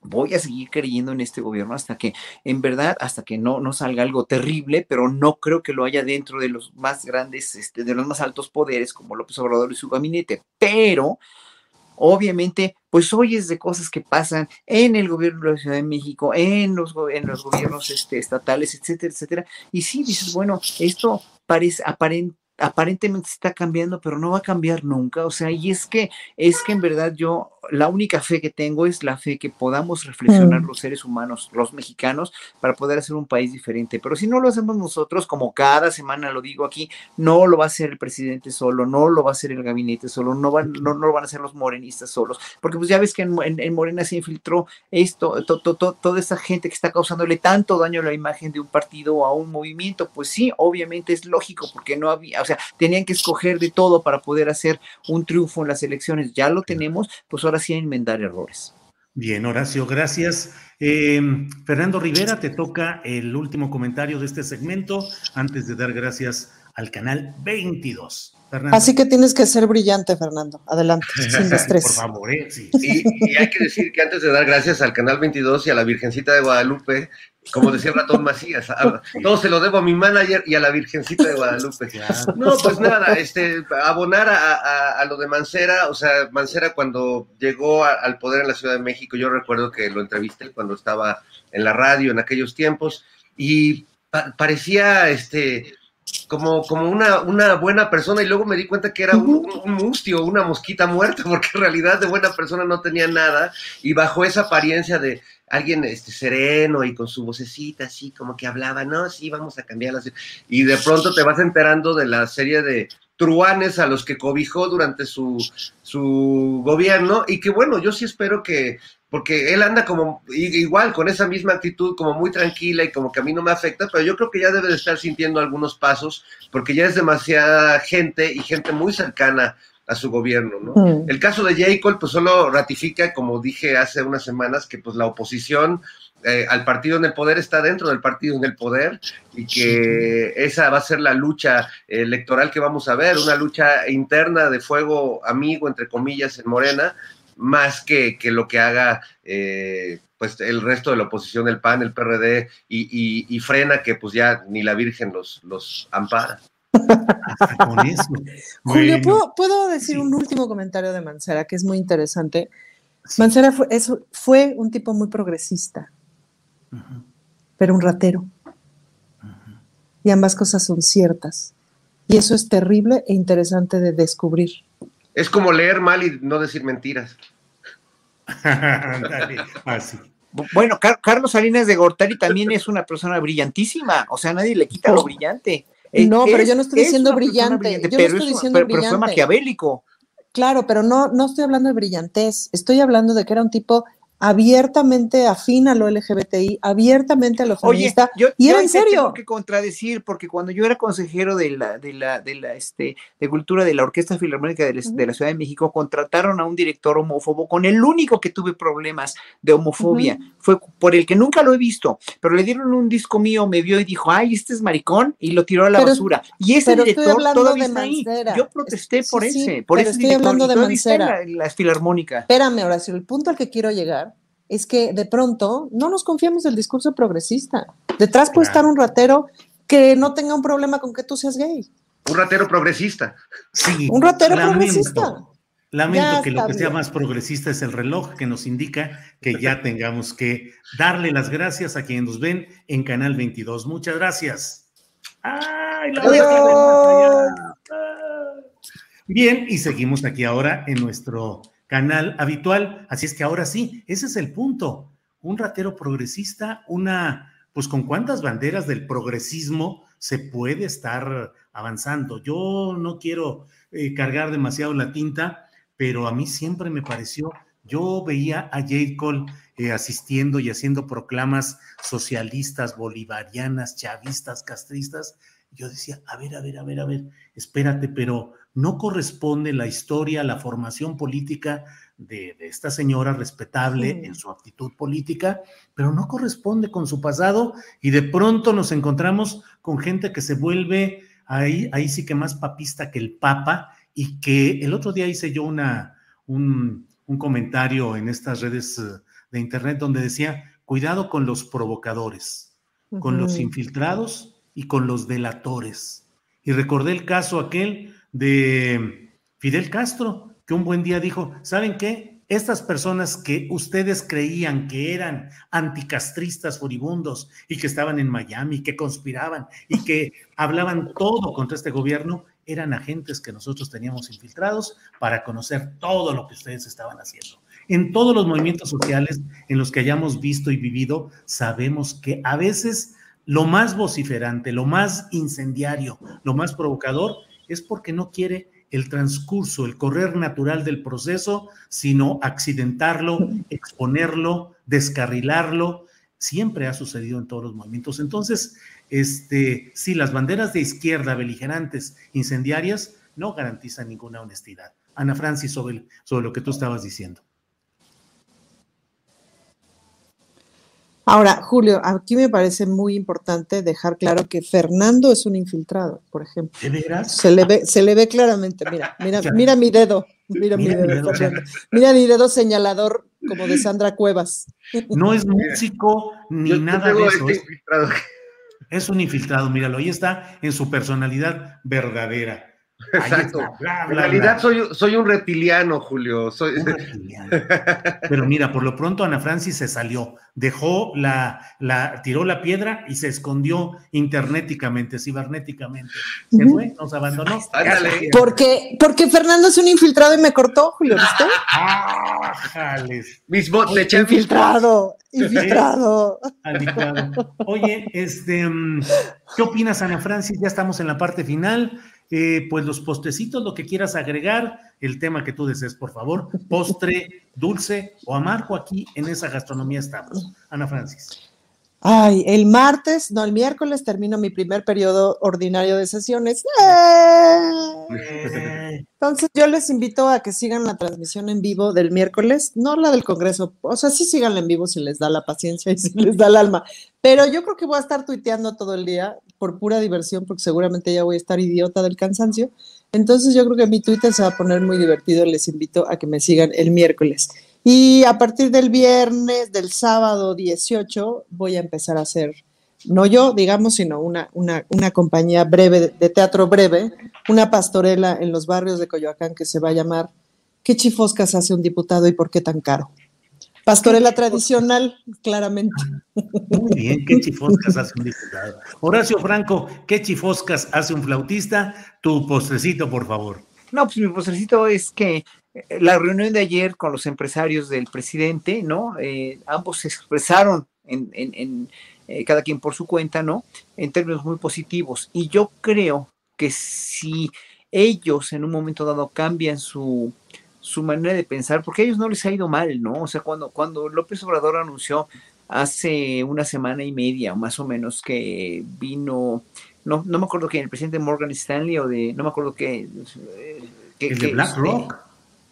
voy a seguir creyendo en este gobierno hasta que, en verdad, hasta que no, no salga algo terrible, pero no creo que lo haya dentro de los más grandes, este, de los más altos poderes como López Obrador y su gabinete. Pero, obviamente, pues oyes de cosas que pasan en el gobierno de la Ciudad de México, en los, en los gobiernos este, estatales, etcétera, etcétera. Y sí, dices, bueno, esto parece aparente aparentemente está cambiando, pero no va a cambiar nunca. O sea, y es que, es que en verdad yo, la única fe que tengo es la fe que podamos reflexionar mm. los seres humanos, los mexicanos, para poder hacer un país diferente. Pero si no lo hacemos nosotros, como cada semana lo digo aquí, no lo va a hacer el presidente solo, no lo va a hacer el gabinete solo, no, van, no, lo van a hacer los morenistas solos, porque pues ya ves que en, Morena se infiltró esto, toda esa gente que está causándole tanto daño a la imagen de un partido o a un movimiento, pues sí, obviamente es lógico, porque no había, sea, tenían que escoger de todo para poder hacer un triunfo en las elecciones. Ya lo tenemos, pues ahora sí a enmendar errores. Bien, Horacio, gracias. Eh, Fernando Rivera, te toca el último comentario de este segmento antes de dar gracias al canal 22. Así que tienes que ser brillante, Fernando. Adelante, sin estrés. Por favor, ¿eh? sí. y, hay que decir que antes de dar gracias al canal 22 y a la Virgencita de Guadalupe, como decía Ratón Macías, todo se lo debo a mi manager y a la Virgencita de Guadalupe. No, pues nada, este, abonar a, lo de Mancera, o sea, Mancera cuando llegó al poder en la Ciudad de México, yo recuerdo que lo entrevisté cuando estaba en la radio en aquellos tiempos y parecía, este, como, como una, una buena persona y luego me di cuenta que era un, mustio, una mosquita muerta, porque en realidad de buena persona no tenía nada y bajo esa apariencia de alguien este, sereno y con su vocecita así como que hablaba, no, sí, vamos a cambiarlas. Y de pronto te vas enterando de la serie de truanes a los que cobijó durante su, su gobierno y que bueno, yo sí espero que, porque él anda como igual con esa misma actitud, como muy tranquila y como que a mí no me afecta, pero yo creo que ya debe de estar sintiendo algunos pasos, porque ya es demasiada gente y gente muy cercana a su gobierno, ¿no? Mm. El caso de Jacob, pues solo ratifica, como dije hace unas semanas, que pues la oposición eh, al partido en el poder está dentro del partido en el poder y que esa va a ser la lucha electoral que vamos a ver, una lucha interna de fuego amigo, entre comillas, en Morena, más que, que lo que haga eh, pues el resto de la oposición, el PAN, el PRD y, frena que pues ya ni la Virgen los, los ampara. Julio, ¿puedo, decir un último comentario de Mancera que es muy interesante? Mancera fue, fue un tipo muy progresista, pero un ratero. Y ambas cosas son ciertas. Y eso es terrible e interesante de descubrir. Es como leer mal y no decir mentiras. Bueno, Carlos Salinas de Gortari también es una persona brillantísima, o sea, nadie le quita lo brillante. no, pero es- yo no estoy es diciendo brillante, yo no pero estoy es una- diciendo pero- pero fue maquiavélico. Claro, pero no, no estoy hablando de brillantez, estoy hablando de que era un tipo abiertamente afín a lo LGBTI, abiertamente a lo Oye, feminista, yo, y yo era ahí en serio. tengo que contradecir, porque cuando yo era consejero de la, de la, de la, este, de cultura de la Orquesta Filarmónica de, la- de la Ciudad de México, contrataron a un director homófobo con el único que tuve problemas de homofobia. Fue por el que nunca lo he visto, pero le dieron un disco mío, me vio y dijo, ay, este es maricón, y lo tiró a la Pero- basura. Y ese director todavía está ahí. Yo protesté por sí, ese, por ese estoy director, hablando y de Mancera. la, la Filarmónica. Espérame, Horacio, el punto al que quiero llegar es que de pronto no nos confiamos del discurso progresista. Detrás puede estar un ratero que no tenga un problema con que tú seas gay. Un ratero progresista. Sí, Un ratero lamento, progresista. Lamento Ya que lo que sea más progresista es el reloj que nos indica que ya tengamos que darle las gracias a quienes nos ven en Canal 22. Muchas gracias. ¡Ay, la. Bien, y seguimos aquí ahora en nuestro canal habitual. Así es que ahora sí, ese es el punto. Un ratero progresista, una, pues con cuántas banderas del progresismo se puede estar avanzando. Yo no quiero eh, cargar demasiado la tinta, pero a mí siempre me pareció, yo veía a J. Cole eh, asistiendo y haciendo proclamas socialistas, bolivarianas, chavistas, castristas. Yo decía, a ver, a ver, a ver, a ver, espérate, pero no corresponde la historia, la formación política de, de esta señora respetable Sí. en su actitud política, pero no corresponde con su pasado y de pronto nos encontramos con gente que se vuelve ahí, ahí sí que más papista que el Papa y que el otro día hice yo una, un, un comentario en estas redes eh, de internet donde decía, cuidado con los provocadores, con los infiltrados y con los delatores. Y recordé el caso aquel de Fidel Castro, que un buen día dijo, ¿saben qué? Estas personas que ustedes creían que eran anticastristas furibundos y que estaban en Miami, que conspiraban y que hablaban todo contra este gobierno, eran agentes que nosotros teníamos infiltrados para conocer todo lo que ustedes estaban haciendo. En todos los movimientos sociales en los que hayamos visto y vivido, sabemos que a veces lo más vociferante, lo más incendiario, lo más provocador, es porque no quiere el transcurso, el correr natural del proceso, sino accidentarlo, exponerlo, descarrilarlo. Siempre ha sucedido en todos los movimientos. Entonces, este, sí, las banderas de izquierda beligerantes, incendiarias, no garantizan ninguna honestidad. Ana Francis, sobre, sobre lo que tú estabas diciendo. Ahora, Julio, aquí me parece muy importante dejar claro que Fernando es un infiltrado, por ejemplo. ¿De veras? Se le ve, se le ve claramente, mira, mira, mira mi dedo, mira, Mira mi mi dedo. Mira mi dedo señalador como de Sandra Cuevas. No es músico ni Yo- nada de eso. este Es, infiltrado. es un infiltrado, míralo, ahí está en su personalidad verdadera. Exacto. bla, En realidad bla. soy, soy un reptiliano, Julio. Soy, Un reptiliano. Pero mira, por lo pronto Ana Francis se salió, dejó la, la, tiró la piedra y se escondió internéticamente, cibernéticamente. Se fue, nos abandonó. Ándale. Porque, porque Fernando es un infiltrado y me cortó, Julio, ¿viste? ¡Ah, jales! mis bots de Chevy. Infiltrado, infiltrado. Oye, este, mm, ¿qué opinas, Ana Francis? Ya estamos en la parte final. Eh, pues los postecitos, lo que quieras agregar, el tema que tú desees, por favor. Postre, dulce o amargo, aquí en esa gastronomía estamos. Ana Francis. Ay, el martes, no, el miércoles termino mi primer periodo ordinario de sesiones. ¡Eh! Entonces yo les invito a que sigan la transmisión en vivo del miércoles, no la del Congreso, o sea, sí síganla en vivo si les da la paciencia y si les da el alma, pero yo creo que voy a estar tuiteando todo el día por pura diversión, porque seguramente ya voy a estar idiota del cansancio. Entonces yo creo que mi Twitter se va a poner muy divertido, les invito a que me sigan el miércoles. Y a partir del viernes, del sábado 18, voy a empezar a hacer, no yo, digamos, sino una, una, una compañía breve, de, teatro breve, una pastorela en los barrios de Coyoacán que se va a llamar ¿Qué chifoscas hace un diputado y por qué tan caro? Pastorela tradicional, claramente. Muy bien, qué chifoscas hace un diputado. Horacio Franco, qué chifoscas hace un flautista. Tu postrecito, por favor. No, pues mi postrecito es que la reunión de ayer con los empresarios del presidente, ¿no? Eh, ambos se expresaron en, en, eh, cada quien por su cuenta, ¿no? En términos muy positivos. Y yo creo que si ellos en un momento dado cambian su, su manera de pensar, porque a ellos no les ha ido mal, ¿no? O sea, cuando, cuando López Obrador anunció hace una semana y media, más o menos, que vino, no, no me acuerdo que el presidente Morgan Stanley o de, no me acuerdo qué. Que, de BlackRock.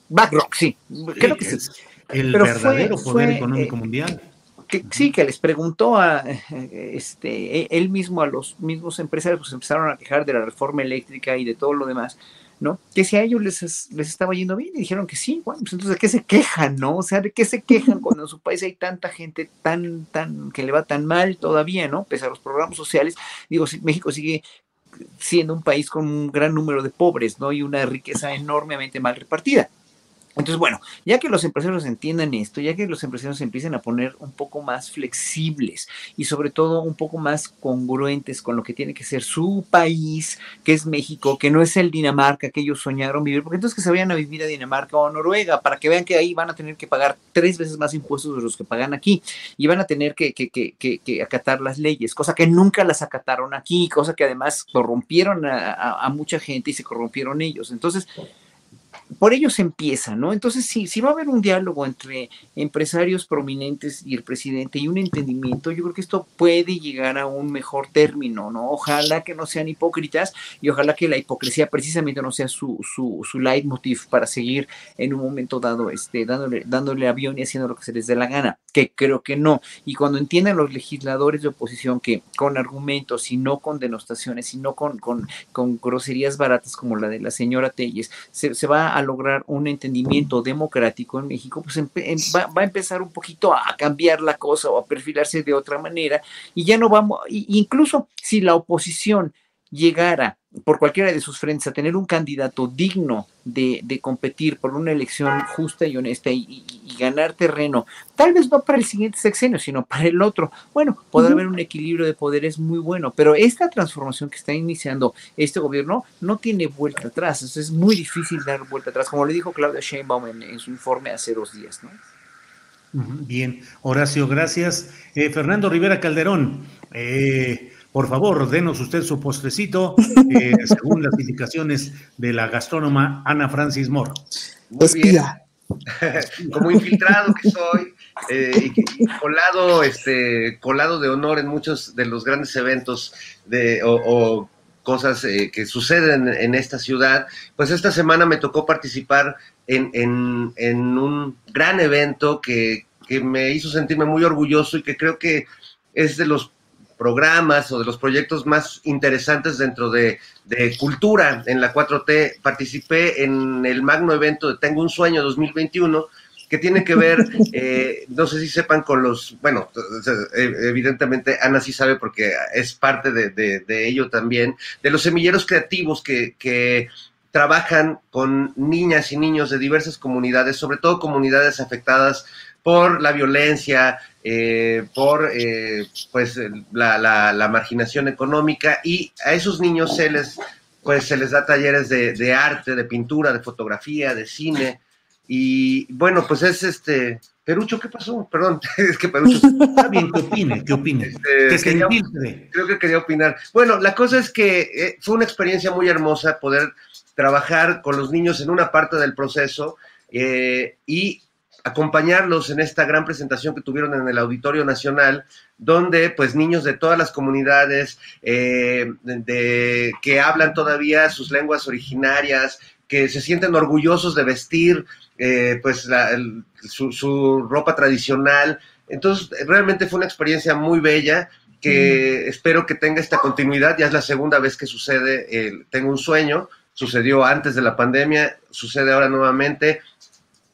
BlackRock, sí, creo que sí. El verdadero poder económico eh, mundial. Que, sí, que les preguntó a este, e, él mismo a los mismos empresarios, pues empezaron a quejar de la reforma eléctrica y de todo lo demás. ¿no? Que si a ellos les, les estaba yendo bien y dijeron que sí, bueno, pues entonces ¿de qué se quejan, no? O sea, ¿de qué se quejan cuando en su país hay tanta gente tan, tan, que le va tan mal todavía, ¿no? Pese a los programas sociales, digo, si México sigue siendo un país con un gran número de pobres, ¿no? Y una riqueza enormemente mal repartida. Entonces, bueno, ya que los empresarios entiendan esto, ya que los empresarios empiecen a poner un poco más flexibles y sobre todo un poco más congruentes con lo que tiene que ser su país, que es México, que no es el Dinamarca que ellos soñaron vivir, porque entonces que se vayan a vivir a Dinamarca o a Noruega, para que vean que ahí van a tener que pagar tres veces más impuestos de los que pagan aquí y van a tener que, acatar las leyes, cosa que nunca las acataron aquí, cosa que además corrompieron a mucha gente y se corrompieron ellos. Entonces, por ello se empieza, ¿no? Entonces, sí, si va a haber un diálogo entre empresarios prominentes y el presidente y un entendimiento, yo creo que esto puede llegar a un mejor término, ¿no? Ojalá que no sean hipócritas y ojalá que la hipocresía precisamente no sea su, su, su leitmotiv para seguir en un momento dado, este, dándole, dándole avión y haciendo lo que se les dé la gana, que creo que no. Y cuando entiendan los legisladores de oposición que con argumentos y no con denostaciones y no con, con, con groserías baratas como la de la señora Telles, se, se va a lograr un entendimiento democrático en México, pues em, va, a empezar un poquito a cambiar la cosa o a perfilarse de otra manera y ya no vamos, incluso si la oposición llegara por cualquiera de sus frentes a tener un candidato digno de, competir por una elección justa y honesta y, ganar terreno, tal vez no para el siguiente sexenio, sino para el otro, bueno, podrá haber un equilibrio de poderes muy bueno, pero esta transformación que está iniciando este gobierno no tiene vuelta atrás, es muy difícil dar vuelta atrás, como le dijo Claudia Sheinbaum en, su informe hace dos días, ¿no? Bien, Horacio, gracias. Eh, Fernando Rivera Calderón, eh, por favor, denos usted su postrecito eh, según las indicaciones de la gastrónoma Ana Francis Moore. Muy bien. Como infiltrado que soy, eh, y, colado, este, colado de honor en muchos de los grandes eventos de, o, cosas eh, que suceden en esta ciudad, pues esta semana me tocó participar en, en, un gran evento que, que me hizo sentirme muy orgulloso y que creo que es de los programas o de los proyectos más interesantes dentro de, cultura en la 4T. Participé en el magno evento de Tengo un Sueño 2021 que tiene que ver, eh, no sé si sepan con los, bueno, evidentemente Ana sí sabe porque es parte de, ello también, de los semilleros creativos que, que trabajan con niñas y niños de diversas comunidades, sobre todo comunidades afectadas por la violencia, eh, por eh, pues la, marginación económica y a esos niños se les pues se les da talleres de, arte, de pintura, de fotografía, de cine y bueno pues es este Perucho, ¿qué pasó? Perdón, es que Perucho. Está bien, ¿qué opine? ¿Qué opine? Este, creo que quería opinar. Bueno, la cosa es que eh, fue una experiencia muy hermosa poder trabajar con los niños en una parte del proceso y acompañarlos en esta gran presentación que tuvieron en el Auditorio Nacional, donde pues niños de todas las comunidades eh, de, que hablan todavía sus lenguas originarias, que se sienten orgullosos de vestir eh, pues su, ropa tradicional. Entonces, realmente fue una experiencia muy bella que espero que tenga esta continuidad. Ya es la segunda vez que sucede. tengo un sueño, sucedió antes de la pandemia, sucede ahora nuevamente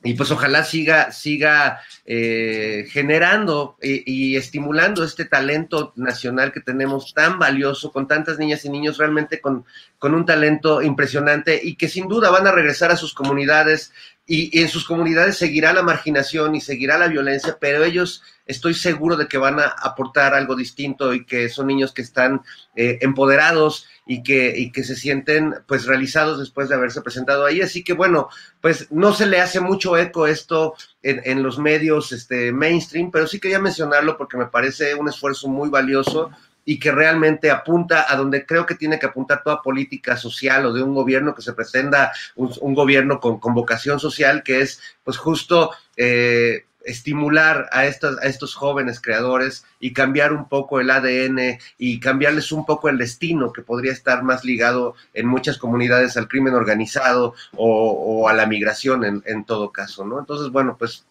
y pues ojalá siga, siga eh, generando y, estimulando este talento nacional que tenemos tan valioso, con tantas niñas y niños realmente con, con un talento impresionante y que sin duda van a regresar a sus comunidades y, en sus comunidades seguirá la marginación y seguirá la violencia, pero ellos estoy seguro de que van a aportar algo distinto y que son niños que están eh, empoderados y que, y que se sienten pues realizados después de haberse presentado ahí. Así que bueno, pues no se le hace mucho eco esto en, en los medios este, mainstream, pero sí quería mencionarlo porque me parece un esfuerzo muy valioso y que realmente apunta a donde creo que tiene que apuntar toda política social o de un gobierno que se pretenda un, gobierno con, con, vocación social, que es pues justo eh, estimular a, estas, a estos jóvenes creadores y cambiar un poco el ADN y cambiarles un poco el destino que podría estar más ligado en muchas comunidades al crimen organizado o, a la migración en, en, todo caso, ¿no? Entonces, bueno, pues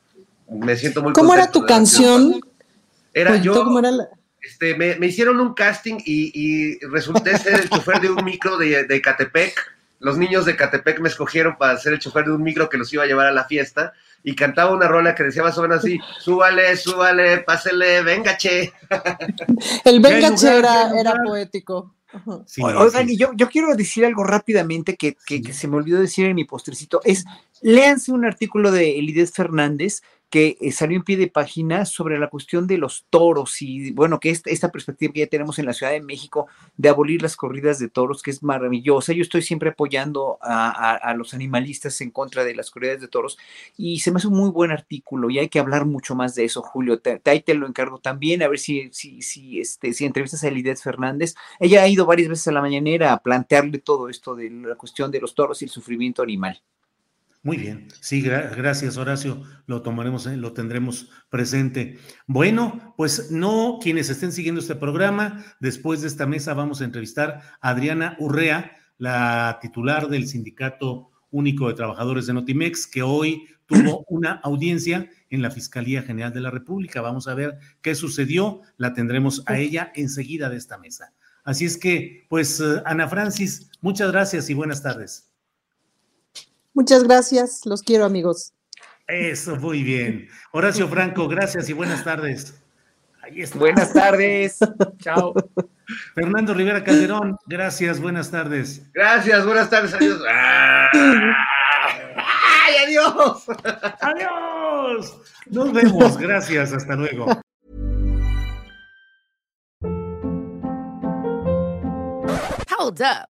me siento muy... ¿Cómo era tu canción? Era yo... ¿Cómo era la este, me, hicieron un casting y, resulté ser el chofer de un micro de, de Catepec. Los niños de Catepec me escogieron para ser el chofer de un micro que los iba a llevar a la fiesta y cantaba una rola que decía más o menos así, súbale, súbale, pásele, venga, che. El venga, che era, era poético. Oigan, y yo, yo quiero decir algo rápidamente que, que, que, se me olvidó decir en mi postrecito, es, léanse un artículo de Elides Fernández que eh, salió en pie de página sobre la cuestión de los toros y bueno, que esta, perspectiva que ya tenemos en la Ciudad de México de abolir las corridas de toros, que es maravillosa. Yo estoy siempre apoyando a, los animalistas en contra de las corridas de toros y se me hace un muy buen artículo y hay que hablar mucho más de eso, Julio. Te, te lo encargo también, a ver si, si, si, este, si entrevistas a Elidet Fernández. Ella ha ido varias veces a la mañanera a plantearle todo esto de la cuestión de los toros y el sufrimiento animal. Muy bien, sí, gracias Horacio, lo tomaremos, eh, lo tendremos presente. Bueno, pues no quienes estén siguiendo este programa, después de esta mesa vamos a entrevistar a Adriana Urrea, la titular del Sindicato Único de Trabajadores de Notimex, que hoy tuvo una audiencia en la Fiscalía General de la República. Vamos a ver qué sucedió, la tendremos a ella enseguida de esta mesa. Así es que, pues, eh, Ana Francis, muchas gracias y buenas tardes. Muchas gracias, los quiero amigos. Eso, muy bien. Horacio Franco, gracias y buenas tardes. Ahí está. Buenas tardes. Chao. Fernando Rivera Calderón, gracias, buenas tardes. Gracias, buenas tardes, adiós. ¡Ay, adiós! ¡Adiós! Nos vemos, gracias, hasta luego. Hold up.